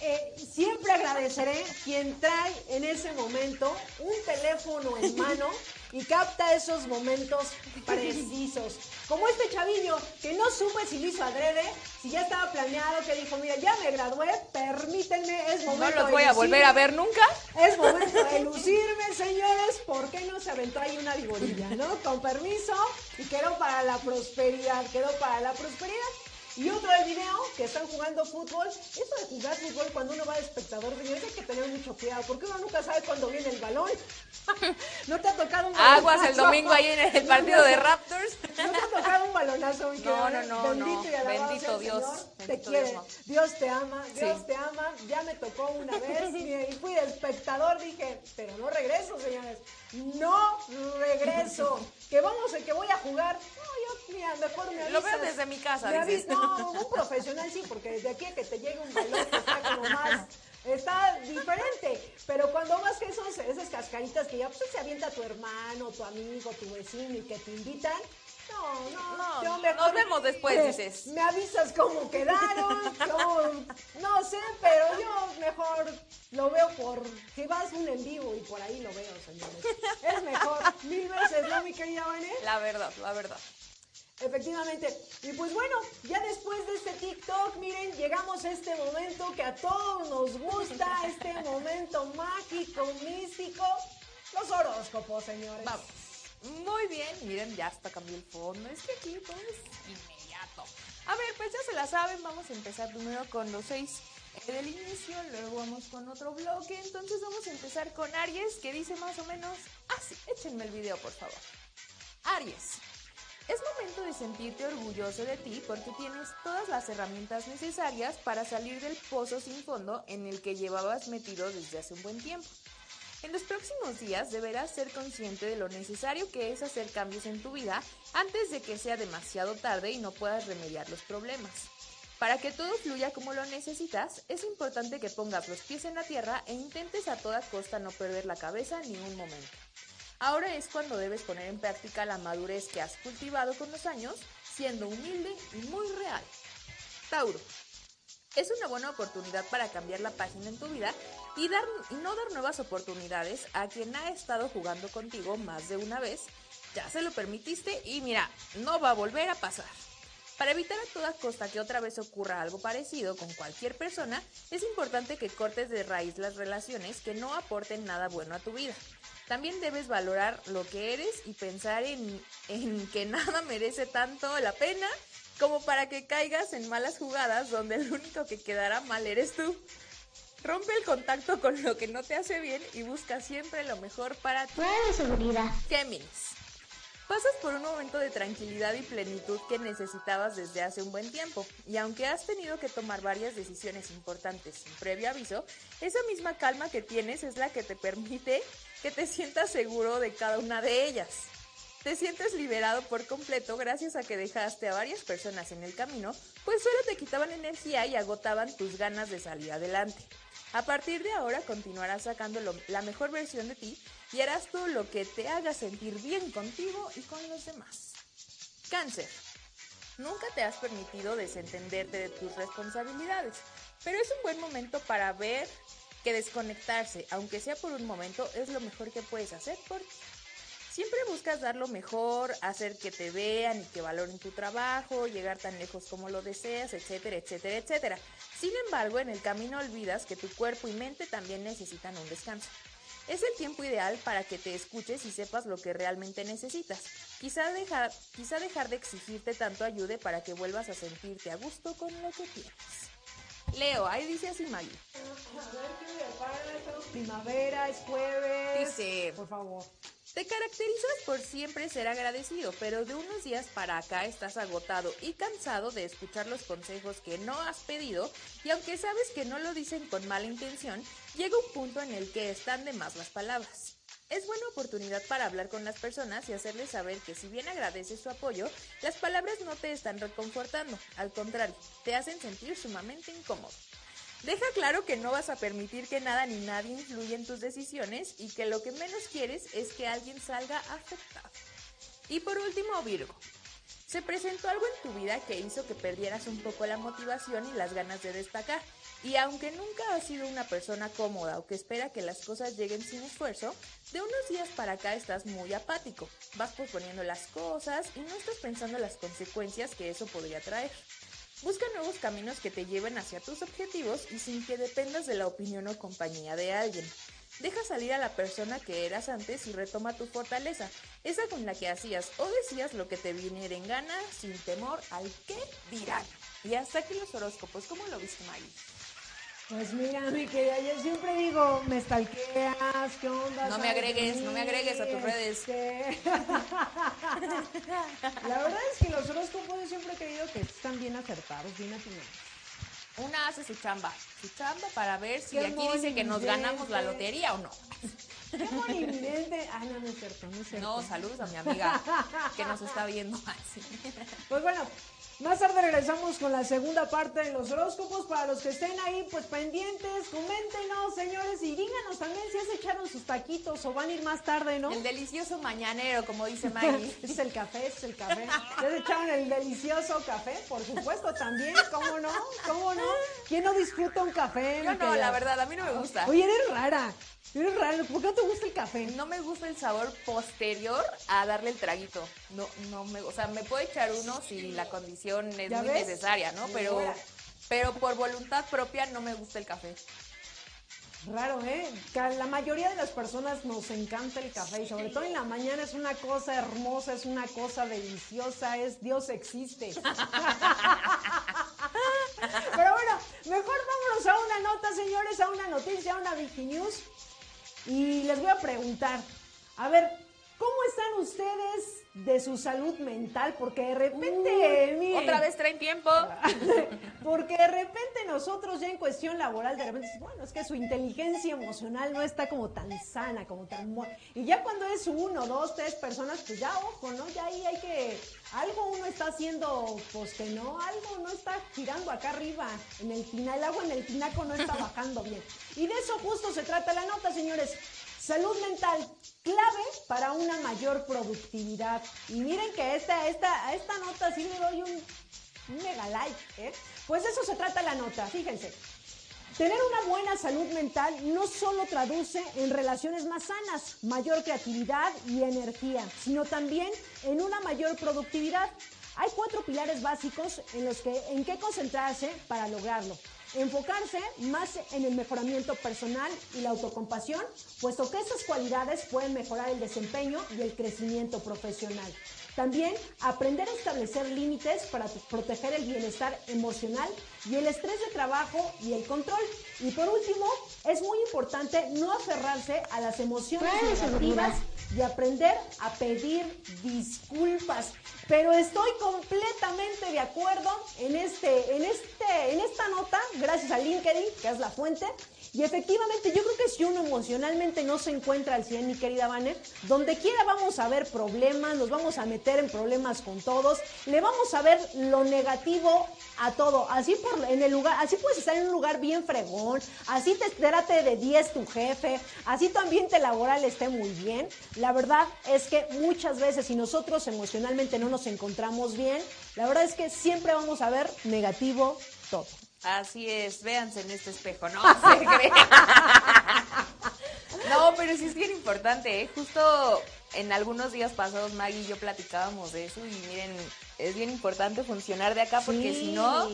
eh, siempre agradeceré quien trae en ese momento un teléfono en mano y capta esos momentos precisos. Como este chavillo que no supe si lo hizo adrede, si ya estaba planeado, que dijo, mira, ya me gradué, permítanme, es No momento los de voy a lucir". volver a ver nunca. Es momento de lucirme, señores. ¿Por qué no se aventó ahí una vigorilla, no? Con permiso. Y quedó para la prosperidad. Quedó para la prosperidad. Y otro del video, que están jugando fútbol. Eso de jugar fútbol cuando uno va de espectador, señores, hay que tener mucho cuidado. Porque uno nunca sabe cuándo viene el balón. ¿No te ha tocado un Aguas el balonazo? domingo ahí en el partido de. Raptors. ¿No te ha tocado un balonazo, mi No, no, no, Bendito no. y alabado Bendito el Dios. Señor. Te quiere. Dios, te ama, Dios Sí. te ama. Ya me tocó una vez y, fui de espectador. Dije, pero no regreso, señores. No regreso. Que vamos, el que voy a jugar. No, yo, mira, mejor me avisas. Lo veo desde mi casa, Me dices. avis- No, un profesional sí, porque desde aquí a que te llegue un balón que está como más. Está diferente, pero cuando vas que esos, esas cascaritas que ya pues, se avienta tu hermano, tu amigo, tu vecino y que te invitan, no, no, No, yo nos vemos después, dices. Me avisas cómo quedaron, yo no sé, pero yo mejor lo veo por, si vas un en vivo y por ahí lo veo, señores. Es mejor, mil veces, ¿no, mi querida Vane? La verdad, la verdad. Efectivamente. Y pues bueno, ya después de este TikTok, miren, llegamos a este momento que a todos nos gusta, este momento mágico, místico, los horóscopos, señores. Vamos. Muy bien, miren, ya hasta cambió el fondo. Es que aquí todo es inmediato. A ver, pues ya se la saben, vamos a empezar primero con los seis del inicio, luego vamos con otro bloque. Entonces vamos a empezar con Aries, que dice más o menos así. Échenme el video, por favor. Aries. Es momento de sentirte orgulloso de ti porque tienes todas las herramientas necesarias para salir del pozo sin fondo en el que llevabas metido desde hace un buen tiempo. En los próximos días deberás ser consciente de lo necesario que es hacer cambios en tu vida antes de que sea demasiado tarde y no puedas remediar los problemas. Para que todo fluya como lo necesitas, es importante que pongas los pies en la tierra e intentes a toda costa no perder la cabeza ni un momento. Ahora es cuando debes poner en práctica la madurez que has cultivado con los años, siendo humilde y muy real. Tauro. Es una buena oportunidad para cambiar la página en tu vida y, dar, no dar nuevas oportunidades a quien ha estado jugando contigo más de una vez. Ya se lo permitiste y mira, no va a volver a pasar. Para evitar a toda costa que otra vez ocurra algo parecido con cualquier persona, es importante que cortes de raíz las relaciones que no aporten nada bueno a tu vida. También debes valorar lo que eres y pensar en, en que nada merece tanto la pena como para que caigas en malas jugadas donde el único que quedará mal eres tú. Rompe el contacto con lo que no te hace bien y busca siempre lo mejor para ti. seguridad. Géminis. Pasas por un momento de tranquilidad y plenitud que necesitabas desde hace un buen tiempo, y aunque has tenido que tomar varias decisiones importantes sin previo aviso, esa misma calma que tienes es la que te permite que te sientas seguro de cada una de ellas. Te sientes liberado por completo gracias a que dejaste a varias personas en el camino, pues solo te quitaban energía y agotaban tus ganas de salir adelante. A partir de ahora continuarás sacando la mejor versión de ti y harás todo lo que te haga sentir bien contigo y con los demás. Cáncer. Nunca te has permitido desentenderte de tus responsabilidades, pero es un buen momento para ver que desconectarse, aunque sea por un momento, es lo mejor que puedes hacer por ti. Siempre buscas dar lo mejor, hacer que te vean y que valoren tu trabajo, llegar tan lejos como lo deseas, etcétera, etcétera, etcétera. Sin embargo, en el camino olvidas que tu cuerpo y mente también necesitan un descanso. Es el tiempo ideal para que te escuches y sepas lo que realmente necesitas. Quizá dejar, quizá dejar de exigirte tanto ayude para que vuelvas a sentirte a gusto con lo que tienes. Leo, ahí dice así Maggie. Primavera, es jueves. Dice- Por favor. Te caracterizas por siempre ser agradecido, pero de unos días para acá estás agotado y cansado de escuchar los consejos que no has pedido y aunque sabes que no lo dicen con mala intención, llega un punto en el que están de más las palabras. Es buena oportunidad para hablar con las personas y hacerles saber que si bien agradeces su apoyo, las palabras no te están reconfortando, al contrario, te hacen sentir sumamente incómodo. Deja claro que no vas a permitir que nada ni nadie influya en tus decisiones y que lo que menos quieres es que alguien salga afectado. Y por último, Virgo. Se presentó algo en tu vida que hizo que perdieras un poco la motivación y las ganas de destacar. Y aunque nunca has sido una persona cómoda o que espera que las cosas lleguen sin esfuerzo, de unos días para acá estás muy apático. Vas posponiendo las cosas y no estás pensando las consecuencias que eso podría traer. Busca nuevos caminos que te lleven hacia tus objetivos y sin que dependas de la opinión o compañía de alguien. Deja salir a la persona que eras antes y retoma tu fortaleza, esa con la que hacías o decías lo que te viniera en gana sin temor al que dirán. Y hasta aquí los horóscopos, ¿cómo lo viste, Maggie? Pues mira, mi querida, yo siempre digo, me stalkeas, ¿qué onda? No me ¿Sabes de agregues, no me agregues a tus redes. Este, La verdad es que los horóscopos yo siempre he creído que están bien acertados, bien atinados. Una hace su chamba, su chamba para ver si Qué aquí dice que nos ganamos la lotería o no. Qué monividente. Ah, no, no es cierto, no es cierto. No, saludos a mi amiga que nos está viendo. Ay, sí. Pues bueno, más tarde regresamos con la segunda parte de los horóscopos. Para los que estén ahí, pues pendientes, coméntenos, señores, y díganos también si ya se echaron sus taquitos o van a ir más tarde, ¿no? El delicioso mañanero, como dice Maggie. es el café, es el café. ¿Ya se echaron el delicioso café? Por supuesto, también. ¿Cómo no? ¿Cómo no? ¿Quién no disfruta un café? Yo no, querida? la verdad, a mí no me gusta. Oye, eres rara. Eres rara. ¿Por qué no te gusta el café? No me gusta el sabor posterior a darle el traguito. No, no me, o sea, me puedo echar uno si la condición es ¿Ya muy ves? necesaria, ¿no? Pero, pero por voluntad propia no me gusta el café. Raro, ¿eh? La mayoría de las personas nos encanta el café y sobre todo en la mañana es una cosa hermosa, es una cosa deliciosa, es Dios existe. Pero bueno, mejor vámonos a una nota, señores, a una noticia, a una Vicky News. Y les voy a preguntar, a ver, ¿Cómo están ustedes de su salud mental? Porque de repente, miren, Otra vez traen tiempo. porque de repente nosotros ya en cuestión laboral, de repente, bueno, es que su inteligencia emocional no está como tan sana, como tan... Y ya cuando es uno, dos, tres personas, pues ya ojo, ¿no? Ya ahí hay que... Algo uno está haciendo, pues que no, algo no está girando acá arriba, en el tina, el agua en el tinaco no está bajando bien. Y de eso justo se trata la nota, señores. Salud mental, clave para una mayor productividad. Y miren que esta, esta, esta nota sí le doy un, un mega like, ¿eh? Pues eso se trata la nota, fíjense. Tener una buena salud mental no solo traduce en relaciones más sanas, mayor creatividad y energía, sino también en una mayor productividad. Hay cuatro pilares básicos en los que en qué concentrarse para lograrlo. Enfocarse más en el mejoramiento personal y la autocompasión, puesto que estas cualidades pueden mejorar el desempeño y el crecimiento profesional. También aprender a establecer límites para proteger el bienestar emocional y el estrés de trabajo y el control. Y por último, es muy importante no aferrarse a las emociones negativas y aprender a pedir disculpas. Pero estoy completamente de acuerdo en este, en este, en esta nota, gracias a LinkedIn, que es la fuente. Y efectivamente, yo creo que si uno emocionalmente no se encuentra al 100, mi querida Vane, donde quiera vamos a ver problemas, nos vamos a meter en problemas con todos, le vamos a ver lo negativo a todo. Así por en el lugar, así puedes estar en un lugar bien fregón, así te trate de 10 tu jefe, así tu ambiente laboral esté muy bien. La verdad es que muchas veces si nosotros emocionalmente no nos encontramos bien, la verdad es que siempre vamos a ver negativo todo. Así es, véanse en este espejo, no se crean. No, pero sí es bien importante, ¿eh? Justo en algunos días pasados Maggie y yo platicábamos de eso y miren, es bien importante funcionar de acá porque Sí. si no,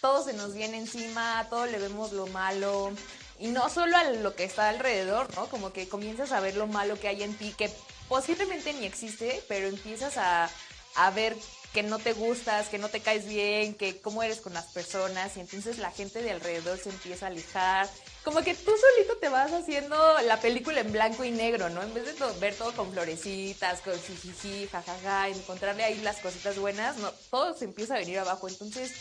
todo se nos viene encima, todo le vemos lo malo. Y no solo a lo que está alrededor, ¿no? Como que comienzas a ver lo malo que hay en ti, que posiblemente ni existe, pero empiezas a, a ver que no te gustas, que no te caes bien, que cómo eres con las personas, y entonces la gente de alrededor se empieza a alejar. Como que tú solito te vas haciendo la película en blanco y negro, ¿no? En vez de to- ver todo con florecitas, con jijiji, jajaja, encontrarle ahí las cositas buenas, no, todo se empieza a venir abajo. Entonces,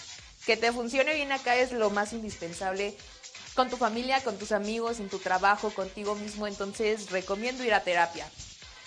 que te funcione bien acá es lo más indispensable con tu familia, con tus amigos, en tu trabajo, contigo mismo. Entonces, recomiendo ir a terapia.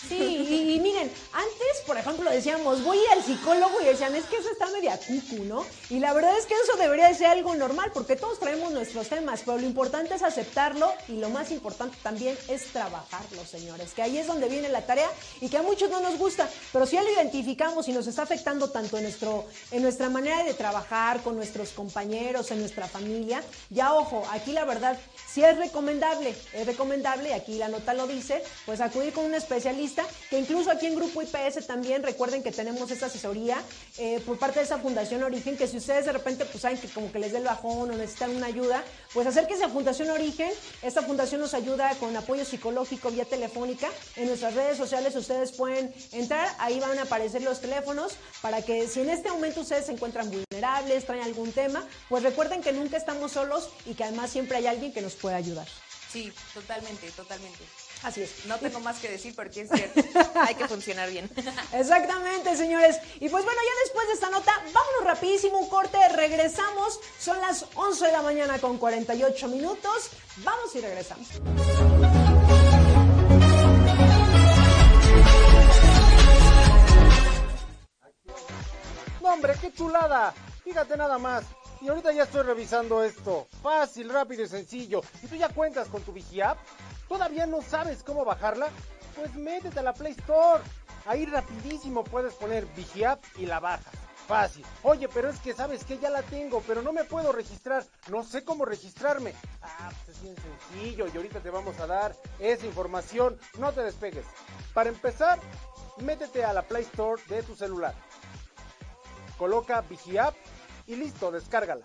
Sí, y, miren, antes, por ejemplo, decíamos, voy al psicólogo y decían, es que eso está media cucu, ¿no? Y la verdad es que eso debería de ser algo normal, porque todos traemos nuestros temas, pero lo importante es aceptarlo y lo más importante también es trabajarlo, señores, que ahí es donde viene la tarea y que a muchos no nos gusta, pero si ya lo identificamos y nos está afectando tanto en, nuestro, en nuestra manera de trabajar, con nuestros compañeros, en nuestra familia, ya ojo, aquí la verdad sí es recomendable, es recomendable, y aquí la nota lo dice, pues acudir con un especialista, que incluso aquí en Grupo IPS también recuerden que tenemos esta asesoría eh, por parte de esa Fundación Origen, que si ustedes de repente pues saben que como que les dé el bajón o necesitan una ayuda, pues acérquense a Fundación Origen, esta fundación nos ayuda con apoyo psicológico vía telefónica, en nuestras redes sociales ustedes pueden entrar, ahí van a aparecer los teléfonos, para que si en este momento ustedes se encuentran vulnerables, traen algún tema, pues recuerden que nunca estamos solos y que además siempre hay alguien que nos puede ayudar. Sí, totalmente, totalmente. Así es. No tengo más que decir porque es cierto. Hay que funcionar bien. Exactamente, señores. Y pues bueno, ya después de esta nota, vámonos rapidísimo, un corte, regresamos. Son las 11 de la mañana con 48 minutos. Vamos y regresamos. No, hombre, qué chulada. Fíjate nada más. Y ahorita ya estoy revisando esto. Fácil, rápido y sencillo. ¿Y tú ya cuentas con tu VigiApp? ¿Todavía no sabes cómo bajarla? Pues métete a la Play Store. Ahí rapidísimo puedes poner VigiApp y la bajas. Fácil. Oye, pero es que sabes que ya la tengo, pero no me puedo registrar. No sé cómo registrarme. Ah, pues es bien sencillo y ahorita te vamos a dar esa información. No te despegues. Para empezar, métete a la Play Store de tu celular coloca VigiApp y listo, descárgala.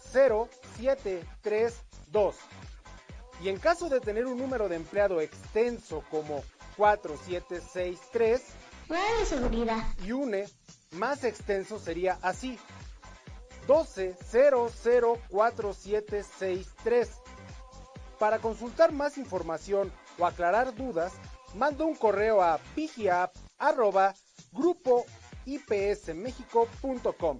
090000732. Y en caso de tener un número de empleado extenso como 4763 de seguridad. y UNE más extenso sería así. 12004763. Para consultar más información o aclarar dudas, manda un correo a vigiapp@grupoipsmexico.com.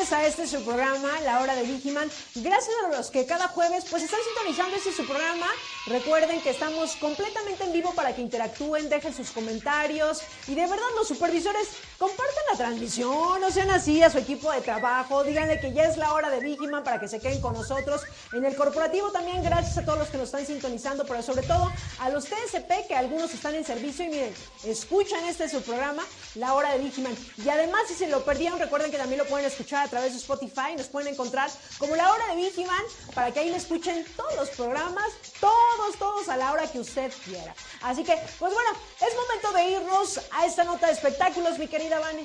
a este su programa, La Hora de Vigiman. Gracias a los que cada jueves pues están sintonizando este su programa. Recuerden que estamos completamente en vivo para que interactúen, dejen sus comentarios y de verdad los supervisores compartan la transmisión, no sean así a su equipo de trabajo, díganle que ya es la hora de Vigiman para que se queden con nosotros. En el corporativo también gracias a todos los que nos están sintonizando, pero sobre todo a los TSP que algunos están en servicio y miren, escuchan este su programa, La Hora de Vigiman. Y además si se lo perdieron, recuerden que también lo pueden escuchar través de Spotify, nos pueden encontrar como La Hora de Vigiman para que ahí le escuchen todos los programas, todos, todos a la hora que usted quiera. Así que, pues bueno, es momento de irnos a esta nota de espectáculos, mi querida Vane.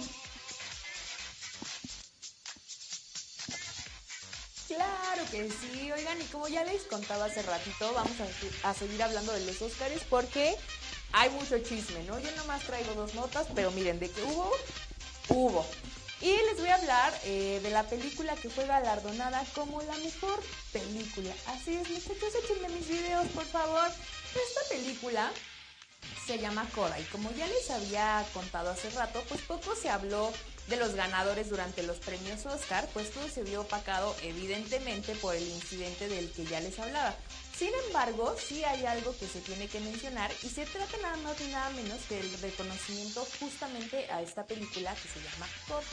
Claro que sí, oigan, y como ya les contaba hace ratito, vamos a, a seguir hablando de los Óscares porque hay mucho chisme, ¿no? Yo nomás traigo dos notas, pero miren, de que hubo, hubo. Y les voy a hablar eh, de la película que fue galardonada como la mejor película. Así es, muchachos, échenme mis videos, por favor. Esta película se llama Coda y como ya les había contado hace rato, pues poco se habló de los ganadores durante los premios Oscar, pues todo se vio opacado evidentemente por el incidente del que ya les hablaba. Sin embargo, sí hay algo que se tiene que mencionar y se trata nada más y nada menos que el reconocimiento justamente a esta película que se llama Coda.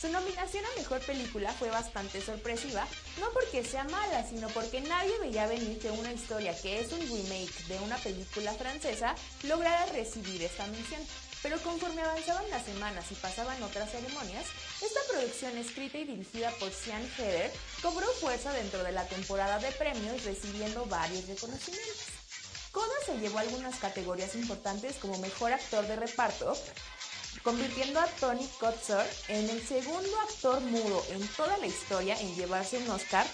Su nominación a Mejor Película fue bastante sorpresiva, no porque sea mala, sino porque nadie veía venir que una historia que es un remake de una película francesa lograra recibir esta mención. Pero conforme avanzaban las semanas y pasaban otras ceremonias, esta producción escrita y dirigida por Sean Heder cobró fuerza dentro de la temporada de premios recibiendo varios reconocimientos. Coda se llevó algunas categorías importantes como Mejor Actor de Reparto, convirtiendo a Tony Kotzer en el segundo actor mudo en toda la historia en llevarse un Oscar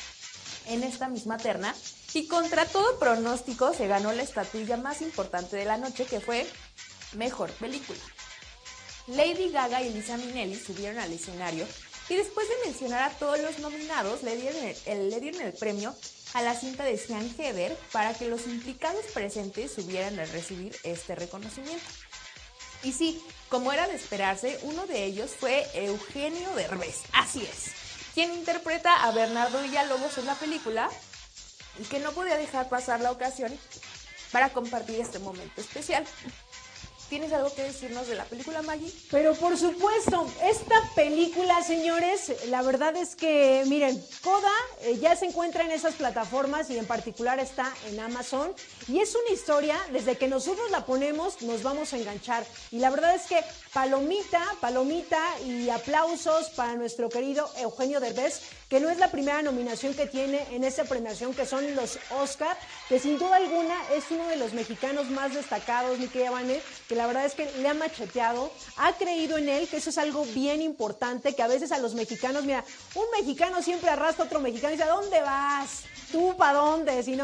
en esta misma terna y contra todo pronóstico se ganó la estatuilla más importante de la noche que fue Mejor Película. Lady Gaga y Lisa Minnelli subieron al escenario y después de mencionar a todos los nominados le dieron el, premio a la cinta de Sean Heather para que los implicados presentes subieran a recibir este reconocimiento. Y sí, como era de esperarse, uno de ellos fue Eugenio Derbez, así es, quien interpreta a Bernardo Villalobos en la película y que no podía dejar pasar la ocasión para compartir este momento especial. ¿Tienes algo que decirnos de la película Maggie? Pero por supuesto, esta película, señores, la verdad es que, miren, Coda eh, ya se encuentra en esas plataformas y en particular está en Amazon. Y es una historia, desde que nosotros la ponemos, nos vamos a enganchar. Y la verdad es que palomita, palomita y aplausos para nuestro querido Eugenio Derbez, que no es la primera nominación que tiene en esta premiación, que son los Oscar, que sin duda alguna es uno de los mexicanos más destacados, mi querida que la verdad es que le ha macheteado, ha creído en él, que eso es algo bien importante, que a veces a los mexicanos, mira, un mexicano siempre arrastra a otro mexicano y dice, ¿a dónde vas? ¿Tú para dónde? Si y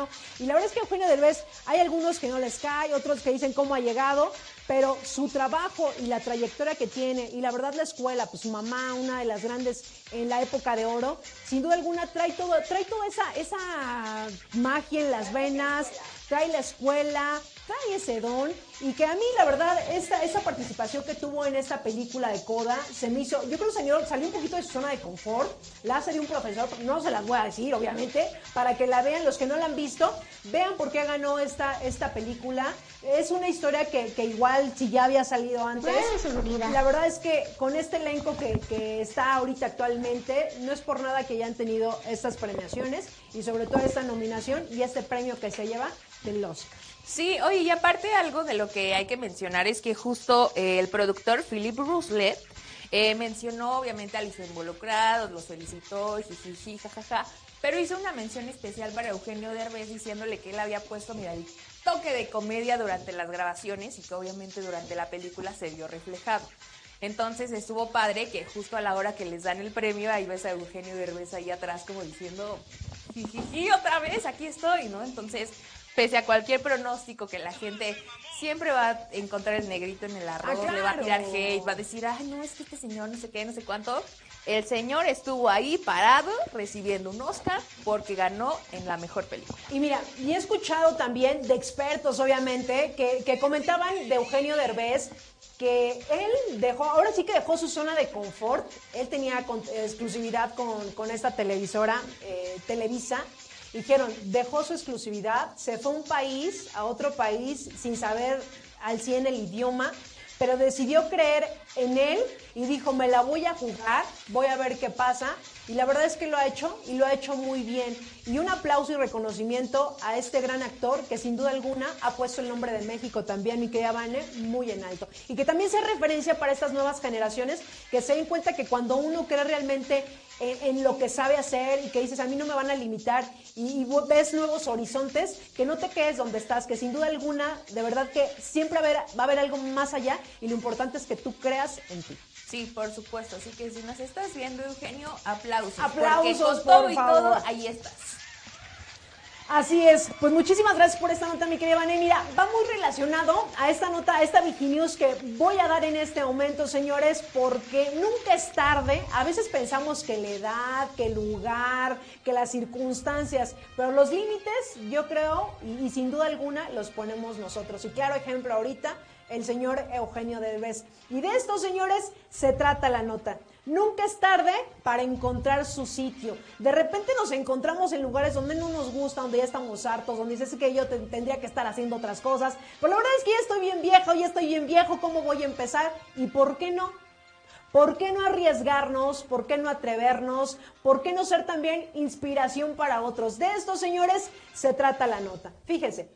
la verdad es que Eugenio Derbez, hay algunos que no les cae, otros que dicen cómo ha llegado, pero su trabajo y la trayectoria que tiene, y la verdad la escuela, pues su mamá, una de las grandes en la época de oro, sin duda alguna trae todo, trae toda esa, esa magia en las venas, trae la escuela, trae ese don. Y que a mí la verdad esta, esa participación que tuvo en esta película de Coda se me hizo, yo creo que señor salió un poquito de su zona de confort, la hace de un profesor, no se las voy a decir obviamente, para que la vean los que no la han visto, vean por qué ganó esta, esta película, es una historia que, que igual si ya había salido antes, la verdad es que con este elenco que, que está ahorita actualmente, no es por nada que ya han tenido estas premiaciones y sobre todo esta nominación y este premio que se lleva del Oscar. Sí, oye, y aparte algo de lo que hay que mencionar es que justo eh, el productor Philip Ruslet eh, mencionó obviamente a los involucrados, los felicitó, jijiji, jajaja, pero hizo una mención especial para Eugenio Derbez diciéndole que él había puesto, mira, el toque de comedia durante las grabaciones y que obviamente durante la película se vio reflejado. Entonces estuvo padre que justo a la hora que les dan el premio, ahí ves a Eugenio Derbez ahí atrás como diciendo, jijiji, otra vez, aquí estoy, ¿no? Entonces pese a cualquier pronóstico que la gente siempre va a encontrar el negrito en el arroz, Ah, le va a tirar hate, va a decir, ay, no, es que este señor no sé qué, no sé cuánto. El señor estuvo ahí parado recibiendo un Oscar porque ganó en la mejor película. Y mira, y he escuchado también de expertos, obviamente, que, que comentaban de Eugenio Derbez que él dejó, ahora sí que dejó su zona de confort. Él tenía con- exclusividad con, con esta televisora, eh, Televisa. Dijeron, dejó su exclusividad, se fue a un país, a otro país, sin saber al 100 el idioma, pero decidió creer en él y dijo, me la voy a jugar, voy a ver qué pasa. Y la verdad es que lo ha hecho y lo ha hecho muy bien. Y un aplauso y reconocimiento a este gran actor que sin duda alguna ha puesto el nombre de México también, mi querida Vane, muy en alto. Y que también sea referencia para estas nuevas generaciones que se den cuenta que cuando uno cree realmente en, en lo que sabe hacer y que dices, a mí no me van a limitar y, y ves nuevos horizontes, que no te quedes donde estás, que sin duda alguna, de verdad que siempre va a haber, va a haber algo más allá y lo importante es que tú creas en ti. Sí, por supuesto. Así que si nos estás viendo, Eugenio, aplausos. Aplausos, Porque con por todo y favor. todo, ahí estás. Así es, pues muchísimas gracias por esta nota, mi querida Vane. Mira, va muy relacionado a esta nota, a esta Wikinews que voy a dar en este momento, señores, porque nunca es tarde. A veces pensamos que la edad, que el lugar, que las circunstancias, pero los límites, yo creo, y, y sin duda alguna, los ponemos nosotros. Y claro ejemplo ahorita, el señor Eugenio Derbez. Y de esto, señores, se trata la nota. Nunca es tarde para encontrar su sitio. De repente nos encontramos en lugares donde no nos gusta, donde ya estamos hartos, donde dices que yo te- tendría que estar haciendo otras cosas. Pero la verdad es que ya estoy bien viejo, ya estoy bien viejo, ¿cómo voy a empezar? ¿Y por qué no? ¿Por qué no arriesgarnos? ¿Por qué no atrevernos? ¿Por qué no ser también inspiración para otros? De esto, señores, se trata la nota. Fíjense,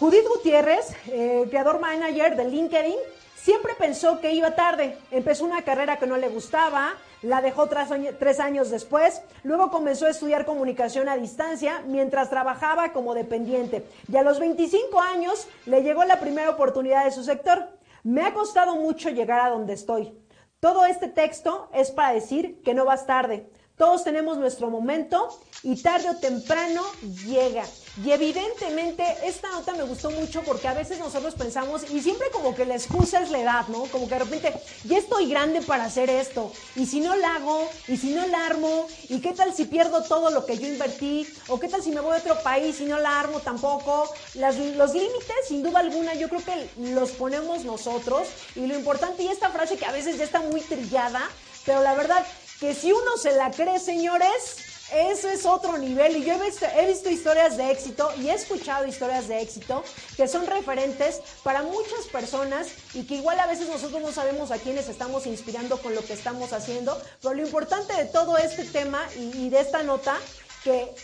Judith Gutiérrez, eh, creador manager de LinkedIn, siempre pensó que iba tarde. Empezó una carrera que no le gustaba, la dejó tres años después, luego comenzó a estudiar comunicación a distancia mientras trabajaba como dependiente. Y a los 25 años le llegó la primera oportunidad de su sector. Me ha costado mucho llegar a donde estoy. Todo este texto es para decir que no vas tarde. Todos tenemos nuestro momento y tarde o temprano llega. Y evidentemente esta nota me gustó mucho porque a veces nosotros pensamos, y siempre como que la excusa es la edad, ¿no? Como que de repente, ya estoy grande para hacer esto, y si no la hago, y si no la armo, y qué tal si pierdo todo lo que yo invertí, o qué tal si me voy a otro país y no la armo tampoco. Los límites, sin duda alguna, yo creo que los ponemos nosotros, y lo importante, y esta frase que a veces ya está muy trillada, pero la verdad que si uno se la cree, señores, eso es otro nivel. Y yo he visto, historias de éxito y he escuchado historias de éxito que son referentes para muchas personas y que igual a veces nosotros no sabemos a quiénes estamos inspirando con lo que estamos haciendo. Pero lo importante de todo este tema y, y de esta nota, que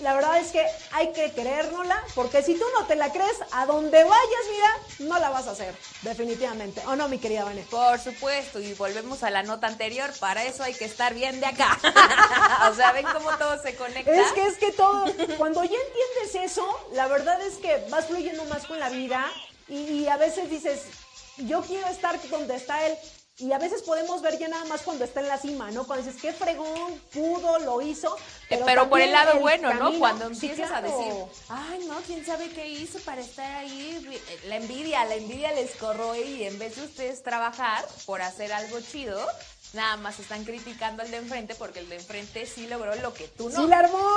la verdad es que hay que creérnosla, porque si tú no te la crees, a donde vayas, mira, no la vas a hacer, definitivamente. ¿O no, mi querida Vanessa? Por supuesto, y volvemos a la nota anterior, para eso hay que estar bien de acá. o sea, ven cómo todo se conecta. Es que es que todo, cuando ya entiendes eso, la verdad es que vas fluyendo más con la vida y, y a veces dices, yo quiero estar donde está él. Y a veces podemos ver ya nada más cuando está en la cima, ¿no? Cuando dices, qué fregón, pudo, lo hizo. Pero, pero por el lado bueno, ¿no? Cuando Sí, empiezas claro. a decir, ay, no, quién sabe qué hizo para estar ahí. La envidia, la envidia les corroe y en vez de ustedes trabajar por hacer algo chido, nada más están criticando al de enfrente porque el de enfrente sí logró lo que tú no. Sí la armó,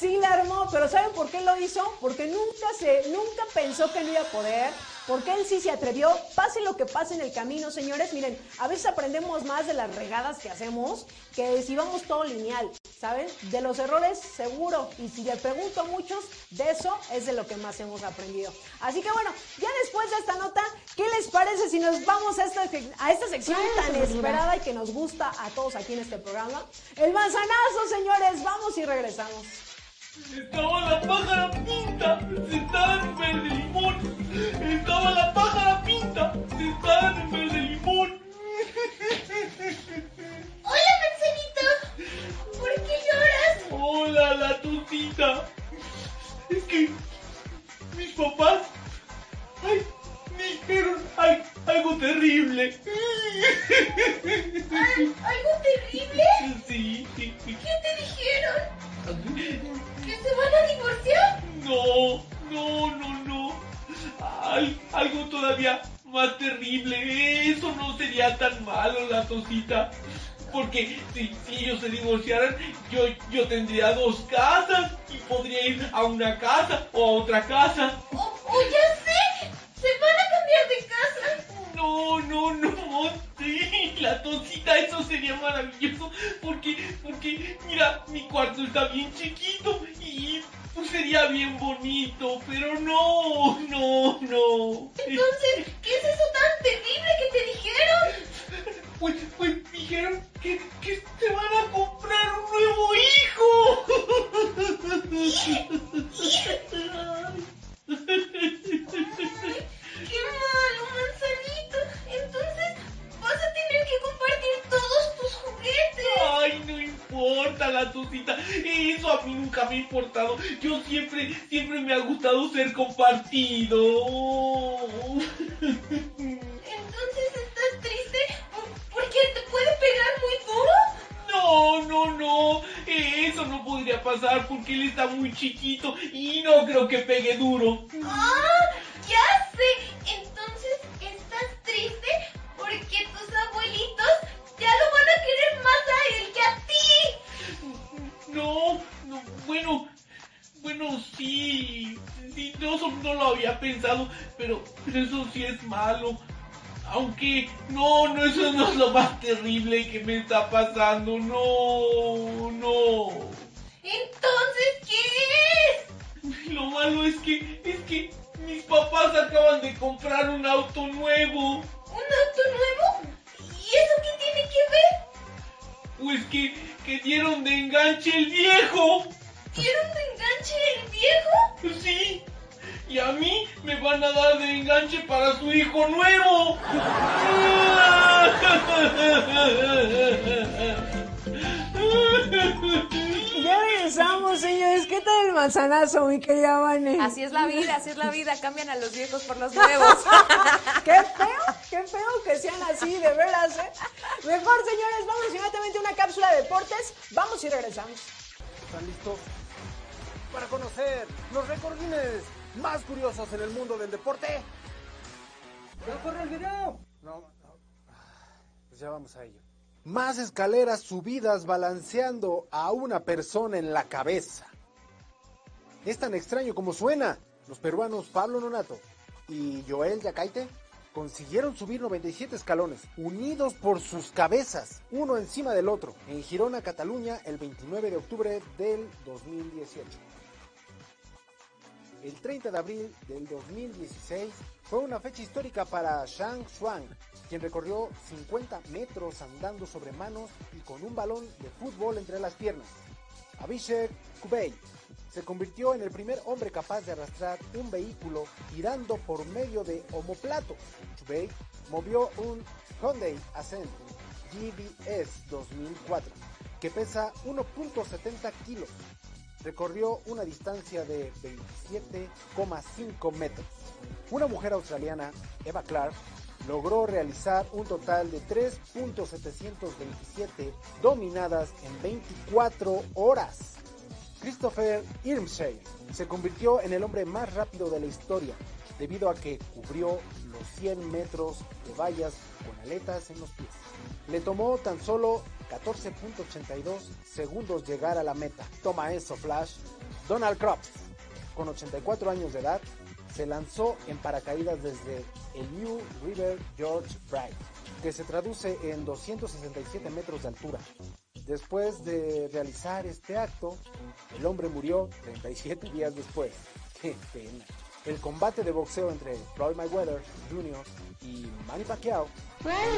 sí la armó, pero ¿saben por qué lo hizo? Porque nunca se, nunca pensó que no iba a poder, porque él sí se atrevió, pase lo que pase en el camino, señores, miren, a veces aprendemos más de las regadas que hacemos que si vamos todo lineal, ¿saben? De los errores seguro, y si le pregunto a muchos, de eso es de lo que más hemos aprendido. Así que bueno, ya después de esta nota, ¿qué les parece si nos vamos a esta, a esta sección tan esperada y que nos gusta a todos aquí en este programa? El manzanazo, señores, vamos y regresamos. Estaba la pájara pinta, sentada en un verde limón. Estaba la pájara pinta, sentada en un verde limón. Hola, manzanito. ¿Por qué lloras? Hola, la tosita. Es que mis papás, ay, me dijeron ay, algo terrible. ¿Al- ¿Algo terrible? Sí. ¿Qué te dijeron? ¿Que se van a divorciar? No, no, no, no. Al- algo todavía más terrible. Eso no sería tan malo, la tosita. Porque si, si ellos se divorciaran, yo, yo tendría dos casas y podría ir a una casa o a otra casa. ¡O o ya sé! ¡Se van a cambiar de casa! No, no, no, sí, la tosita, eso sería maravilloso, porque, porque, mira, mi cuarto está bien chiquito y pues, sería bien bonito, pero no, no, no. Entonces, ¿qué es eso tan terrible que te dijeron? Pues, pues dijeron que, que se van a comprar un nuevo hijo. ¡Qué malo, que compartir todos tus juguetes. Ay, no importa la eso a mí nunca me ha importado. Yo siempre, siempre me ha gustado ser compartido. Entonces, ¿estás triste? ¿Porque te puede pegar muy duro? No, no, no, eso no podría pasar porque él está muy chiquito y no creo que pegue duro. ¡Ah! ¡Ya sé! Entonces, ¿estás triste? Porque tus abuelitos ya lo van a querer más a él que a ti. No, no, bueno, bueno, sí, sí, no, no lo había pensado, pero, pero eso sí es malo. Aunque, no, no, eso no es lo más terrible que me está pasando, no, no. Entonces, ¿qué es? Lo malo es que, es que mis papás acaban de comprar un auto nuevo. ¿Un auto nuevo? ¿Y eso qué tiene que ver? Pues que, que dieron de enganche el viejo. ¿Dieron de enganche el viejo? Sí. Y a mí me van a dar de enganche para su hijo nuevo. Ya regresamos, señores. ¿Qué tal el manzanazo, mi querida Vane? Así es la vida, así es la vida, cambian a los viejos por los nuevos. ¡Qué feo! ¡Qué feo que sean así, de veras, eh! Mejor, señores, vamos inmediatamente a una cápsula de deportes. Vamos y regresamos. ¿Están listos? Para conocer los recordines más curiosos en el mundo del deporte. ¡Ya corre el video! No, no. Pues ya vamos a ello. Más escaleras subidas balanceando a una persona en la cabeza. Es tan extraño como suena. Los peruanos Pablo Nonato y Joel Yacaite consiguieron subir 97 escalones, unidos por sus cabezas, uno encima del otro, en Girona, Cataluña, el 29 de octubre del 2018. El 30 de abril del 2016 fue una fecha histórica para Shang Xuan, quien recorrió 50 metros andando sobre manos y con un balón de fútbol entre las piernas. Abhishek Kubey se convirtió en el primer hombre capaz de arrastrar un vehículo tirando por medio de homoplato. Kubey movió un Hyundai Ascent GBS 2004 que pesa 1.70 kilos. Recorrió una distancia de 27,5 metros. Una mujer australiana, Eva Clark, logró realizar un total de 3.727 dominadas en 24 horas. Christopher Irmshay se convirtió en el hombre más rápido de la historia debido a que cubrió los 100 metros de vallas con aletas en los pies. Le tomó tan solo 14.82 segundos llegar a la meta. Toma eso, Flash. Donald Crops, con 84 años de edad, se lanzó en paracaídas desde el New River George Bright, que se traduce en 267 metros de altura. Después de realizar este acto, el hombre murió 37 días después. ¡Qué pena! El combate de boxeo entre Floyd Mayweather Jr. y Manny Pacquiao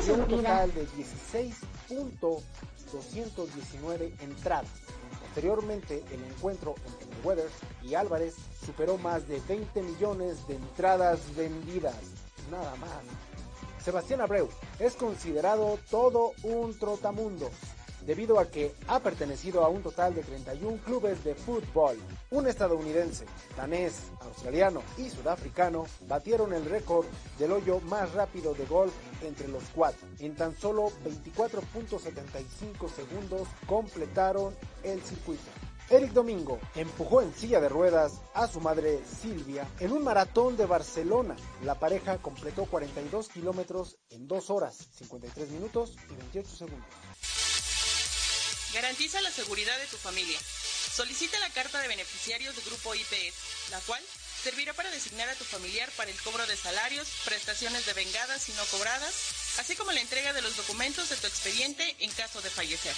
dio un total de 16.219 entradas. Posteriormente, el encuentro entre Mayweather y Álvarez superó más de 20 millones de entradas vendidas. Nada más. Sebastián Abreu es considerado todo un trotamundo debido a que ha pertenecido a un total de 31 clubes de fútbol. Un estadounidense, danés, australiano y sudafricano batieron el récord del hoyo más rápido de golf entre los cuatro. En tan solo 24.75 segundos completaron el circuito. Eric Domingo empujó en silla de ruedas a su madre Silvia en un maratón de Barcelona. La pareja completó 42 kilómetros en 2 horas, 53 minutos y 28 segundos. Garantiza la seguridad de tu familia. Solicita la carta de beneficiarios de Grupo IPS, la cual servirá para designar a tu familiar para el cobro de salarios, prestaciones de vengadas y no cobradas, así como la entrega de los documentos de tu expediente en caso de fallecer.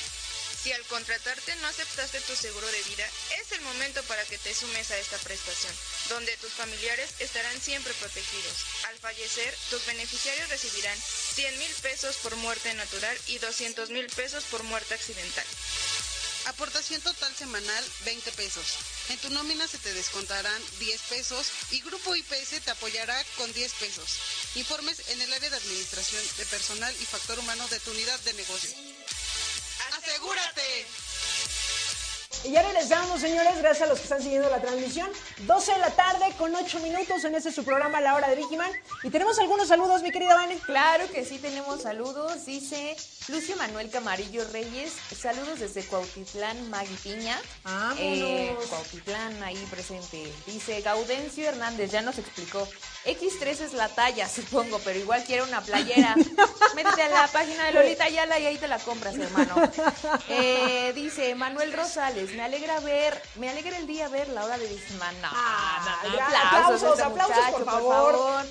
Si al contratarte no aceptaste tu seguro de vida, es el momento para que te sumes a esta prestación, donde tus familiares estarán siempre protegidos. Al fallecer, tus beneficiarios recibirán 100 mil pesos por muerte natural y 200 mil pesos por muerte accidental. Aportación total semanal 20 pesos. En tu nómina se te descontarán 10 pesos y Grupo IPS te apoyará con 10 pesos. Informes en el área de administración de personal y factor humano de tu unidad de negocio. ¡Asegúrate! Y ya regresamos, señores, gracias a los que están siguiendo la transmisión. 12 de la tarde con 8 minutos en este su programa La Hora de Vigiman. Y tenemos algunos saludos, mi querida Vane. Claro que sí, tenemos saludos. Dice Lucio Manuel Camarillo Reyes, saludos desde Cuautitlán, Magui Piña. Eh, Cuautitlán ahí presente. Dice Gaudencio Hernández, ya nos explicó. X3 es la talla, supongo, pero igual quiere una playera. Métete a la página de Lolita Ayala y ahí te la compras, hermano. Eh, dice Manuel Rosales, me alegra ver, me alegra el día ver la hora de Bisman. No, Ah, no, no, ya, aplausos, este aplausos, por favor.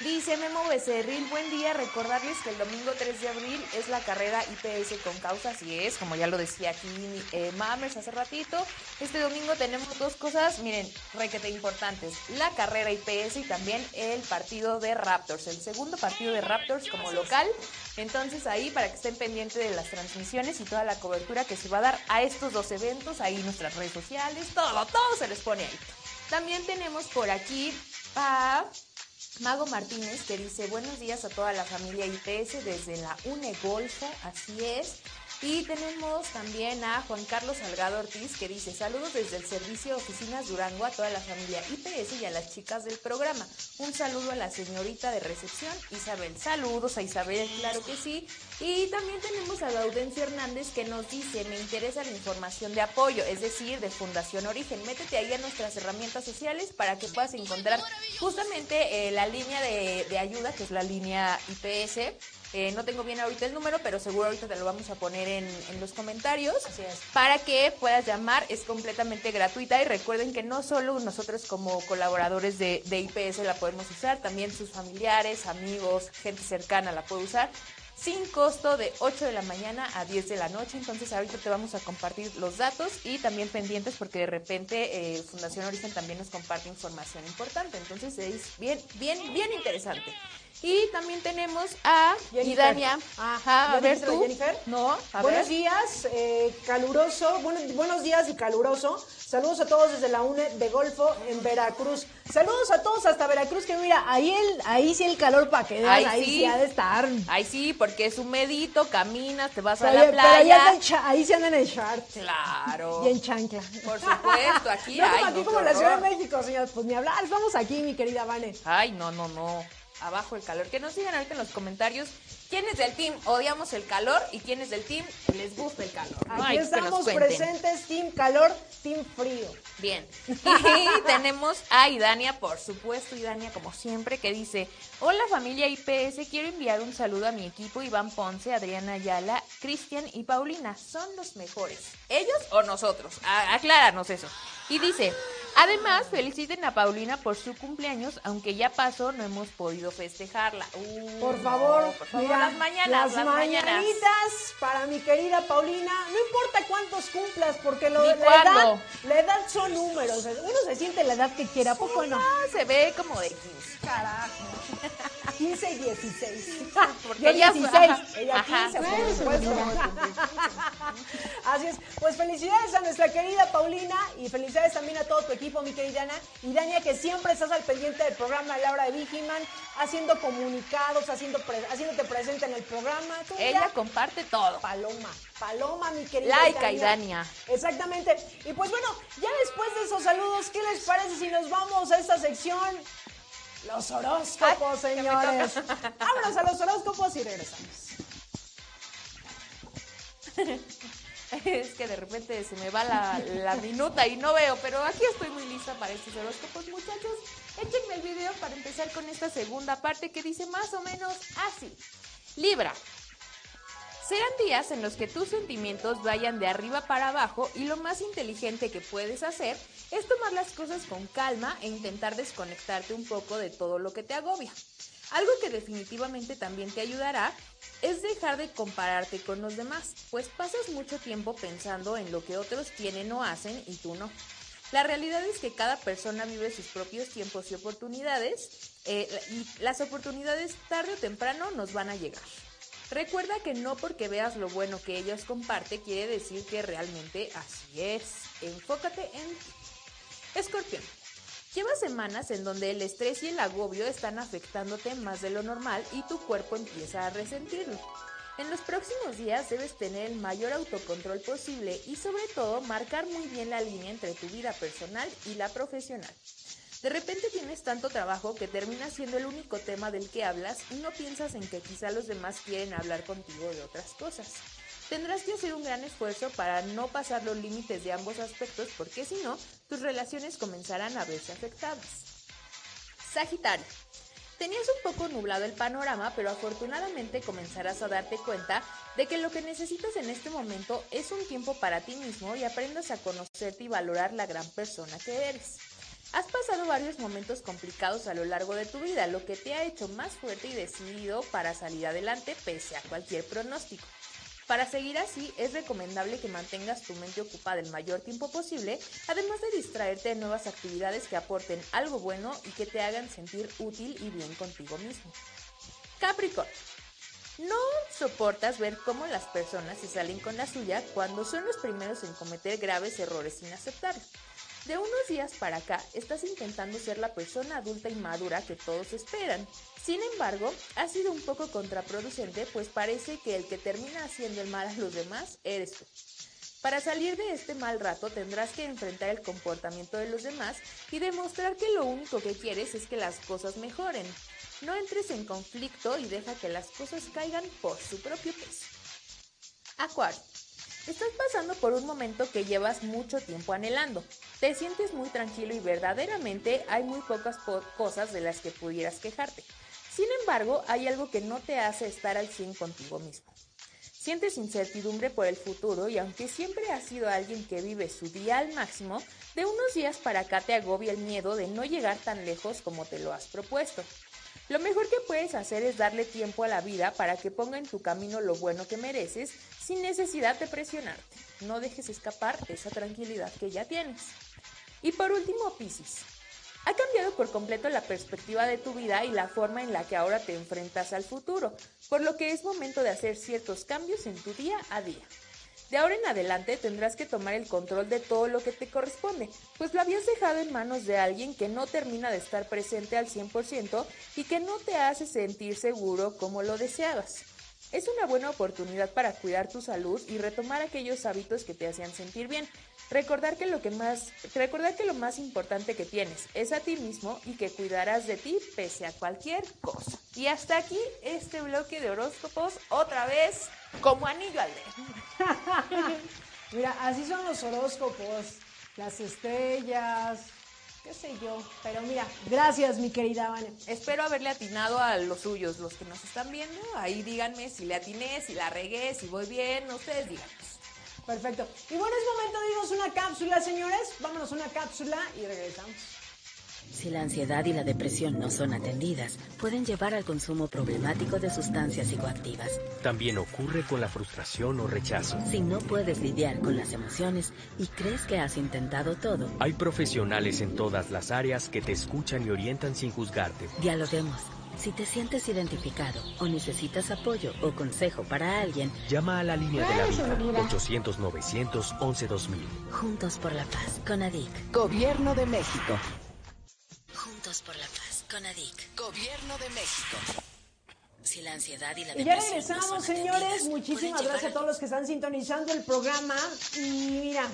Dice Memo Becerril, buen día, recordarles que el domingo 3 de abril es la carrera IPS con causa, así es, como ya lo decía aquí eh, Mames hace ratito. Este domingo tenemos dos cosas, miren, requete importantes, la carrera IPS y también el partido de Raptors, el segundo partido de Raptors como local. Entonces ahí para que estén pendientes de las transmisiones y toda la cobertura que se va a dar a estos dos eventos, ahí nuestras redes sociales, todo, todo se les pone ahí. También tenemos por aquí a Mago Martínez que dice buenos días a toda la familia IPS desde la UNE Golfo, así es. Y tenemos también a Juan Carlos Salgado Ortiz que dice saludos desde el servicio oficinas Durango a toda la familia IPS y a las chicas del programa. Un saludo a la señorita de recepción Isabel. Saludos a Isabel, claro que sí. Y también tenemos a Gaudencio Hernández que nos dice me interesa la información de apoyo, es decir, de Fundación Origen. Métete ahí a nuestras herramientas sociales para que puedas encontrar justamente eh, la línea de, de ayuda, que es la línea IPS Eh, no tengo bien ahorita el número, pero seguro ahorita te lo vamos a poner en, en los comentarios. Así es. Para que puedas llamar, es completamente gratuita y recuerden que no solo nosotros como colaboradores de, de IPS la podemos usar, también sus familiares, amigos, gente cercana la puede usar sin costo de 8 de la mañana a 10 de la noche. Entonces ahorita te vamos a compartir los datos y también pendientes porque de repente eh, Fundación Origen también nos comparte información importante. Entonces es bien, bien, bien interesante. Y también tenemos a. Idania. Ajá, a ver tú. Jennifer? No, a buenos ver. días, eh, caluroso, bueno, buenos días y caluroso. Saludos a todos desde la UNE de Golfo en Veracruz. Saludos a todos hasta Veracruz, que mira, ahí el, ahí sí el calor para que Ay, ahí sí. sí ha de estar. Ay, sí, porque es humedito, caminas, te vas a la playa. ahí se andan en short Claro. y en chancla. Por supuesto, aquí No como ay, aquí no, como la Ciudad de. México, señores, pues ni hablar, estamos aquí, mi querida Vane. Ay, no, no, no. Abajo el calor. Que nos digan ahorita en los comentarios quién es del team odiamos el calor y quién es del team les gusta el calor. Aquí Ay, estamos presentes, team calor, team frío. Bien. Y tenemos a Idania, por supuesto, Idania, como siempre, que dice: Hola familia IPS, quiero enviar un saludo a mi equipo, Iván Ponce, Adriana Ayala, Cristian y Paulina. Son los mejores. ¿Ellos o nosotros? A- acláranos eso. Y dice: Además, feliciten a Paulina por su cumpleaños, aunque ya pasó, no hemos podido festejarla. Uh, Por favor, no, por favor, mira, las mañanas, las, las mañanas. mañanitas para mi querida Paulina. No importa cuántos cumplas, porque lo, la, edad, la edad son números. Uno se siente la edad que quiera, ¿a poco no? Ah, se ve como de 15. Carajo. 15 y 16. Porque Yo ella- 16, ajá, ella ajá. 15, por Bueno, supuesto. Así es. Pues felicidades a nuestra querida Paulina y felicidades también a todo tu equipo, mi querida Ana. Y Dania, que siempre estás al pendiente del programa de Laura de Vigiman, haciendo comunicados, haciendo pre- haciéndote presente en el programa. Tú Ella comparte todo. Paloma, Paloma, mi querida. Laica y Dania. Exactamente. Y pues bueno, ya después de esos saludos, ¿qué les parece si nos vamos a esta sección? Los horóscopos, Ay, señores. Vámonos a los horóscopos y regresamos. Es que de repente se me va la, la minuta y no veo, pero aquí estoy muy lista para estos horóscopos, muchachos. Échenme el video para empezar con esta segunda parte que dice más o menos así. Libra. Serán días en los que tus sentimientos vayan de arriba para abajo y lo más inteligente que puedes hacer es tomar las cosas con calma e intentar desconectarte un poco de todo lo que te agobia. Algo que definitivamente también te ayudará es dejar de compararte con los demás, pues pasas mucho tiempo pensando en lo que otros tienen o hacen y tú no. La realidad es que cada persona vive sus propios tiempos y oportunidades eh, y las oportunidades tarde o temprano nos van a llegar. Recuerda que no porque veas lo bueno que ellos comparte quiere decir que realmente así es. Enfócate en ti. Escorpión. Llevas semanas en donde el estrés y el agobio están afectándote más de lo normal y tu cuerpo empieza a resentirlo. En los próximos días debes tener el mayor autocontrol posible y sobre todo marcar muy bien la línea entre tu vida personal y la profesional. De repente tienes tanto trabajo que termina siendo el único tema del que hablas y no piensas en que quizá los demás quieren hablar contigo de otras cosas. Tendrás que hacer un gran esfuerzo para no pasar los límites de ambos aspectos porque si no, tus relaciones comenzarán a verse afectadas. Sagitario. Tenías un poco nublado el panorama, pero afortunadamente comenzarás a darte cuenta de que lo que necesitas en este momento es un tiempo para ti mismo y aprendas a conocerte y valorar la gran persona que eres. Has pasado varios momentos complicados a lo largo de tu vida, lo que te ha hecho más fuerte y decidido para salir adelante pese a cualquier pronóstico. Para seguir así, es recomendable que mantengas tu mente ocupada el mayor tiempo posible, además de distraerte en nuevas actividades que aporten algo bueno y que te hagan sentir útil y bien contigo mismo. Capricornio. No soportas ver cómo las personas se salen con la suya cuando son los primeros en cometer graves errores sin aceptarlo. De unos días para acá estás intentando ser la persona adulta y madura que todos esperan. Sin embargo, ha sido un poco contraproducente, pues parece que el que termina haciendo el mal a los demás eres tú. Para salir de este mal rato tendrás que enfrentar el comportamiento de los demás y demostrar que lo único que quieres es que las cosas mejoren. No entres en conflicto y deja que las cosas caigan por su propio peso. Acuario. Estás pasando por un momento que llevas mucho tiempo anhelando. Te sientes muy tranquilo y verdaderamente hay muy pocas po- cosas de las que pudieras quejarte. Sin embargo, hay algo que no te hace estar al 100 contigo mismo. Sientes incertidumbre por el futuro y aunque siempre has sido alguien que vive su día al máximo, de unos días para acá te agobia el miedo de no llegar tan lejos como te lo has propuesto. Lo mejor que puedes hacer es darle tiempo a la vida para que ponga en tu camino lo bueno que mereces sin necesidad de presionarte. No dejes escapar esa tranquilidad que ya tienes. Y por último, Piscis. Ha cambiado por completo la perspectiva de tu vida y la forma en la que ahora te enfrentas al futuro, por lo que es momento de hacer ciertos cambios en tu día a día. De ahora en adelante tendrás que tomar el control de todo lo que te corresponde, pues lo habías dejado en manos de alguien que no termina de estar presente al 100% y que no te hace sentir seguro como lo deseabas. Es una buena oportunidad para cuidar tu salud y retomar aquellos hábitos que te hacían sentir bien. Recordar que lo que más, recordar que lo más importante que tienes es a ti mismo y que cuidarás de ti pese a cualquier cosa. Y hasta aquí este bloque de horóscopos otra vez como anillo al dedo. Mira, así son los horóscopos, las estrellas, qué sé yo. Pero mira, gracias, mi querida Vane. Espero haberle atinado a los suyos, los que nos están viendo. Ahí díganme si le atiné, si la regué, si voy bien. Ustedes díganos. Perfecto. Y bueno, es momento de irnos una cápsula, señores. Vámonos una cápsula y regresamos. Si la ansiedad y la depresión no son atendidas, pueden llevar al consumo problemático de sustancias psicoactivas. También ocurre con la frustración o rechazo. Si no puedes lidiar con las emociones y crees que has intentado todo, Hay profesionales en todas las áreas que te escuchan y orientan sin juzgarte. dialoguemos. Si te sientes identificado o necesitas apoyo o consejo para alguien, Llama a la línea de la vida 800-911-2000. Juntos por la Paz, con ADIC. Gobierno de México. Juntos por la Paz, con ADIC. Gobierno de México. Si la ansiedad y la Y ya depresión no son regresamos, señores. Muchísimas gracias a todos los que están sintonizando el programa. Y mira,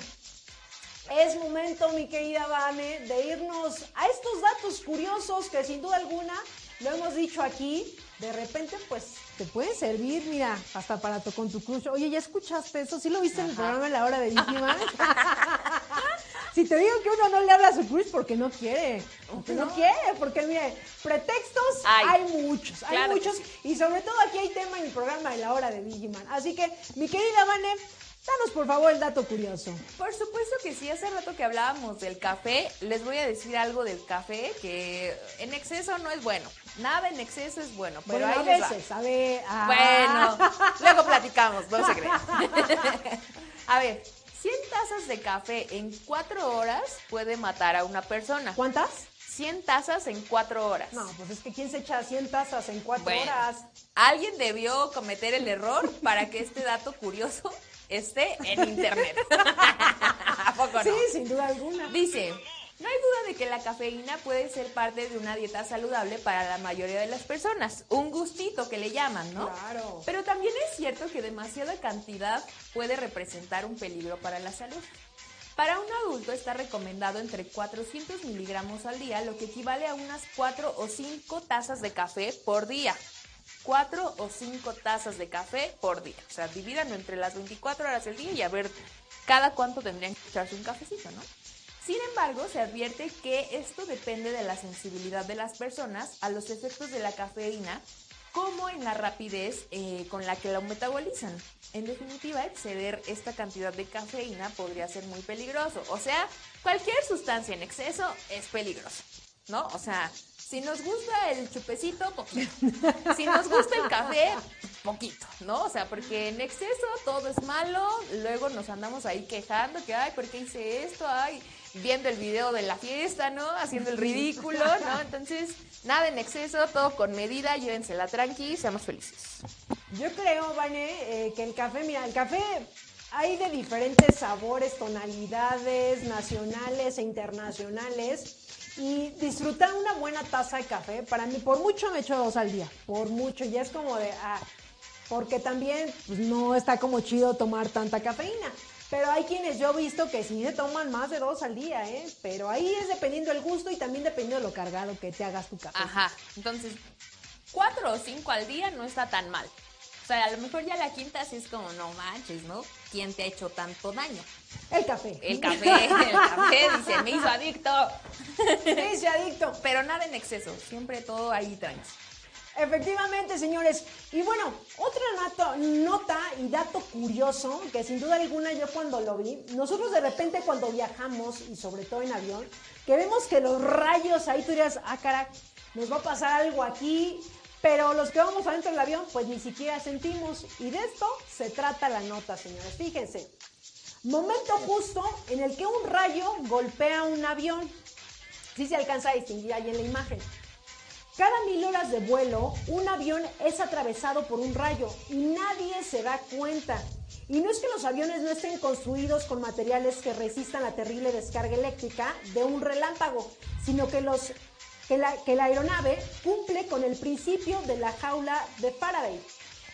es momento, mi querida Vane, de irnos a estos datos curiosos que sin duda alguna, lo hemos dicho aquí, de repente pues te pueden servir, mira, hasta para tu, con tu crush. Oye, ¿ya escuchaste eso? ¿Sí lo viste en el programa en la hora de Víctima? si te digo que uno no le habla a su crush porque no quiere, porque no, No. quiere, porque mire, pretextos Hay. hay muchos, hay Claro muchos. sí. Y sobre todo aquí hay tema en el programa de la hora de Vigiman. Así que, mi querida Vane, danos por favor el dato curioso. Por supuesto que sí, hace rato que hablábamos del café, les voy a decir algo del café que en exceso no es bueno. Nada en exceso es bueno, pero bueno, ahí a va. veces, a ver. ah. Bueno, luego platicamos, no se crean. A ver, 100 tazas de café en 4 horas puede matar a una persona. ¿Cuántas? 100 tazas en 4 horas. No, pues es que ¿quién se echa 100 tazas en 4 Bueno, horas? Alguien debió cometer el error para que este dato curioso esté en internet. ¿A poco no? Sí, sin duda alguna. Dice, no hay duda de que la cafeína puede ser parte de una dieta saludable para la mayoría de las personas. Un gustito que le llaman, ¿no? Claro. Pero también es cierto que demasiada cantidad puede representar un peligro para la salud. Para un adulto está recomendado entre 400 miligramos al día, lo que equivale a unas 4 o 5 tazas de café por día. 4 o 5 tazas de café por día. O sea, divídanlo entre las 24 horas del día y a ver cada cuánto tendrían que echarse un cafecito, ¿no? Sin embargo, se advierte que esto depende de la sensibilidad de las personas a los efectos de la cafeína, como en la rapidez eh, con la que la metabolizan. En definitiva, exceder esta cantidad de cafeína podría ser muy peligroso. O sea, cualquier sustancia en exceso es peligroso, ¿no? O sea, si nos gusta el chupecito, poquito. Si nos gusta el café, poquito, ¿no? O sea, porque en exceso todo es malo, luego nos andamos ahí quejando que, ay, ¿por qué hice esto? Ay, viendo el video de la fiesta, ¿no? Haciendo el ridículo, ¿no? Entonces, nada en exceso, todo con medida, llévensela tranqui, seamos felices. Yo creo, Vane, eh, que el café, mira, el café hay de diferentes sabores, tonalidades, nacionales e internacionales. Y disfrutar una buena taza de café, para mí, por mucho me echo dos al día, por mucho. Y es como de, ah, porque también pues, no está como chido tomar tanta cafeína. Pero hay quienes yo he visto que sí se toman más de dos al día, ¿eh? Pero ahí es dependiendo del gusto y también dependiendo de lo cargado que te hagas tu café. Ajá, entonces, cuatro o cinco al día no está tan mal. O sea, a lo mejor ya la quinta sí es como, no manches, ¿no? ¿Quién te ha hecho tanto daño? El café. El café, el café, dice, me hizo adicto. Me hizo adicto. Pero nada en exceso, siempre todo ahí tranqui. Efectivamente, señores. Y bueno, otra nota y dato curioso, que sin duda alguna yo cuando lo vi, nosotros de repente cuando viajamos, y sobre todo en avión, que vemos que los rayos ahí tú dirías, ah, cara, nos va a pasar algo aquí, pero los que vamos adentro del avión, pues ni siquiera sentimos. Y de esto se trata la nota, señores. Fíjense. Momento justo en el que un rayo golpea un avión. Sí se alcanza a distinguir ahí en la imagen. Cada mil horas de vuelo, un avión es atravesado por un rayo y nadie se da cuenta. Y no es que los aviones no estén construidos con materiales que resistan la terrible descarga eléctrica de un relámpago, sino que, los, que, la, que la aeronave cumple con el principio de la jaula de Faraday.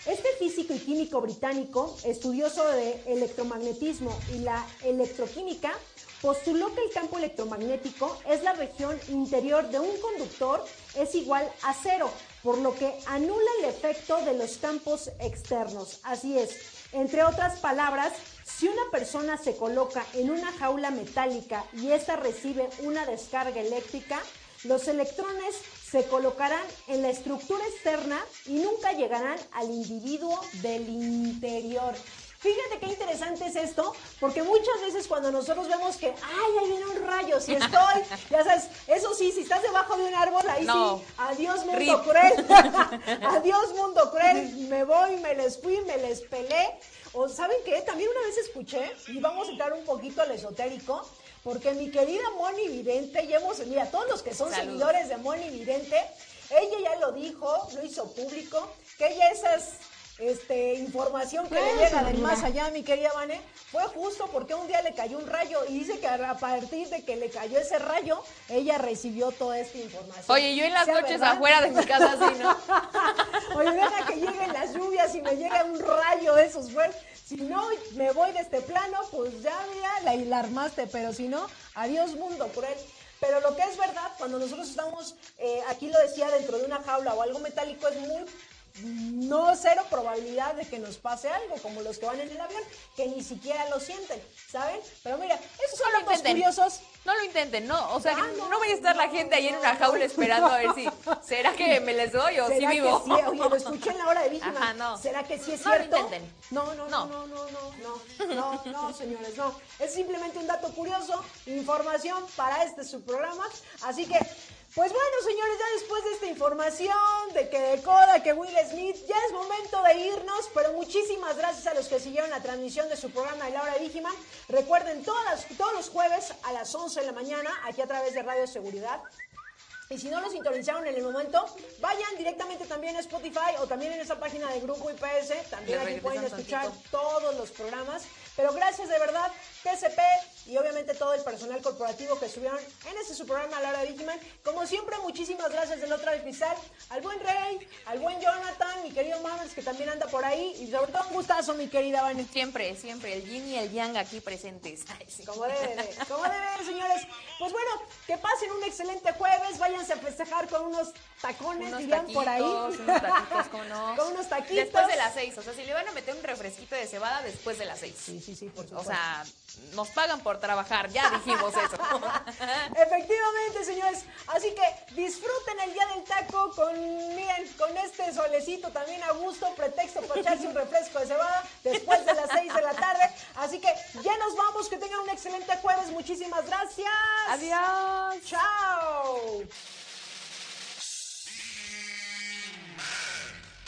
Este físico y químico británico, estudioso de electromagnetismo y la electroquímica, postuló que el campo electromagnético es la región interior de un conductor es igual a cero, por lo que anula el efecto de los campos externos. Así es, entre otras palabras, si una persona se coloca en una jaula metálica y ésta recibe una descarga eléctrica, los electrones se colocarán en la estructura externa y nunca llegarán al individuo del interior. Fíjate qué interesante es esto, porque muchas veces cuando nosotros vemos que, ay, ahí viene un rayo, si estoy, ya sabes, eso sí, si estás debajo de un árbol, ahí No. sí, adiós mundo Rip. cruel, adiós mundo cruel, me voy, me les fui, me les pelé. O ¿saben qué? También una vez escuché, y vamos a entrar un poquito al esotérico, porque mi querida Moni Vidente, ya hemos, mira, todos los que son seguidores de Moni Vidente, ella ya lo dijo, lo hizo público, que ella esas este, información que le Eso, llega del más allá, mi querida Vane, fue justo porque un día le cayó un rayo y dice que a partir de que le cayó ese rayo, ella recibió toda esta información. Oye, yo en las ¿Sea noches verdad? afuera de mi casa así, ¿no? Oye, deja que lleguen las lluvias y me llega un rayo de esos fuertes. Si no, me voy de este plano, pues ya, mira, la, la armaste, pero si no, adiós mundo cruel. Pero lo que es verdad, cuando nosotros estamos, eh, aquí lo decía, dentro de una jaula o algo metálico, es muy no cero probabilidad de que nos pase algo, como los que van en el avión, que ni siquiera lo sienten, ¿saben? Pero mira, esos son no los lo curiosos. No lo intenten, no. O sea, ah, no, no, vaya a estar la gente ahí en una jaula esperando a ver si. ¿Será que me les doy o si vivo? Oye, lo escuché en la hora de víctima. no. ¿Será que sí es cierto? No lo intenten. No, no, no, no, no, no, no, no, señores, no. Es simplemente un dato curioso, información para este su programa. Así que pues bueno, señores, ya después de esta información de que de Coda, que Will Smith, ya es momento de irnos, pero muchísimas gracias a los que siguieron la transmisión de su programa de la hora de Vigiman. Recuerden, todas todos los jueves a las 11 de la mañana, aquí a través de Radio Seguridad, y si no lo sintonizaron en el momento, vayan directamente también a Spotify o también en esa página de Grupo IPS. También aquí pueden escuchar tantito. todos los programas. Pero gracias de verdad, TCP y obviamente todo el personal corporativo que estuvieron en este su programa a la hora de Vigiman. Como siempre, muchísimas gracias del otro del cristal al buen Rey, al buen Jonathan, mi querido Mammers que también anda por ahí. Y sobre todo un gustazo, mi querida Vane. Siempre, siempre. El yin y el yang aquí presentes. Ay, sí. Como debe de, como debe de, señores. Pues bueno, que pasen un excelente jueves, váyanse a festejar con unos tacones, Unos dirían por ahí. unos taquitos, ¿cómo no? Con unos taquitos. Después de las seis. O sea, si le van a meter un refresquito de cebada, después de las seis. Sí, sí, sí, por O supuesto. sea, nos pagan por trabajar. Ya dijimos eso. Efectivamente, señores. Así que disfruten el día del taco con, miren, con este solecito también a gusto, pretexto para echarse un refresco de cebada después de las 6 de la tarde. Así que ya nos vamos, que tengan un excelente jueves. Muchísimas gracias. Adiós. Chao.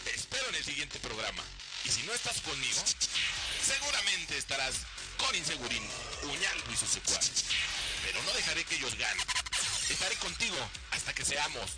Te espero en el siguiente programa. Y si no estás conmigo, seguramente estarás con Insegurín, Uñaldo y sus secuaces. Pero no dejaré que ellos ganen. Estaré contigo hasta que seamos.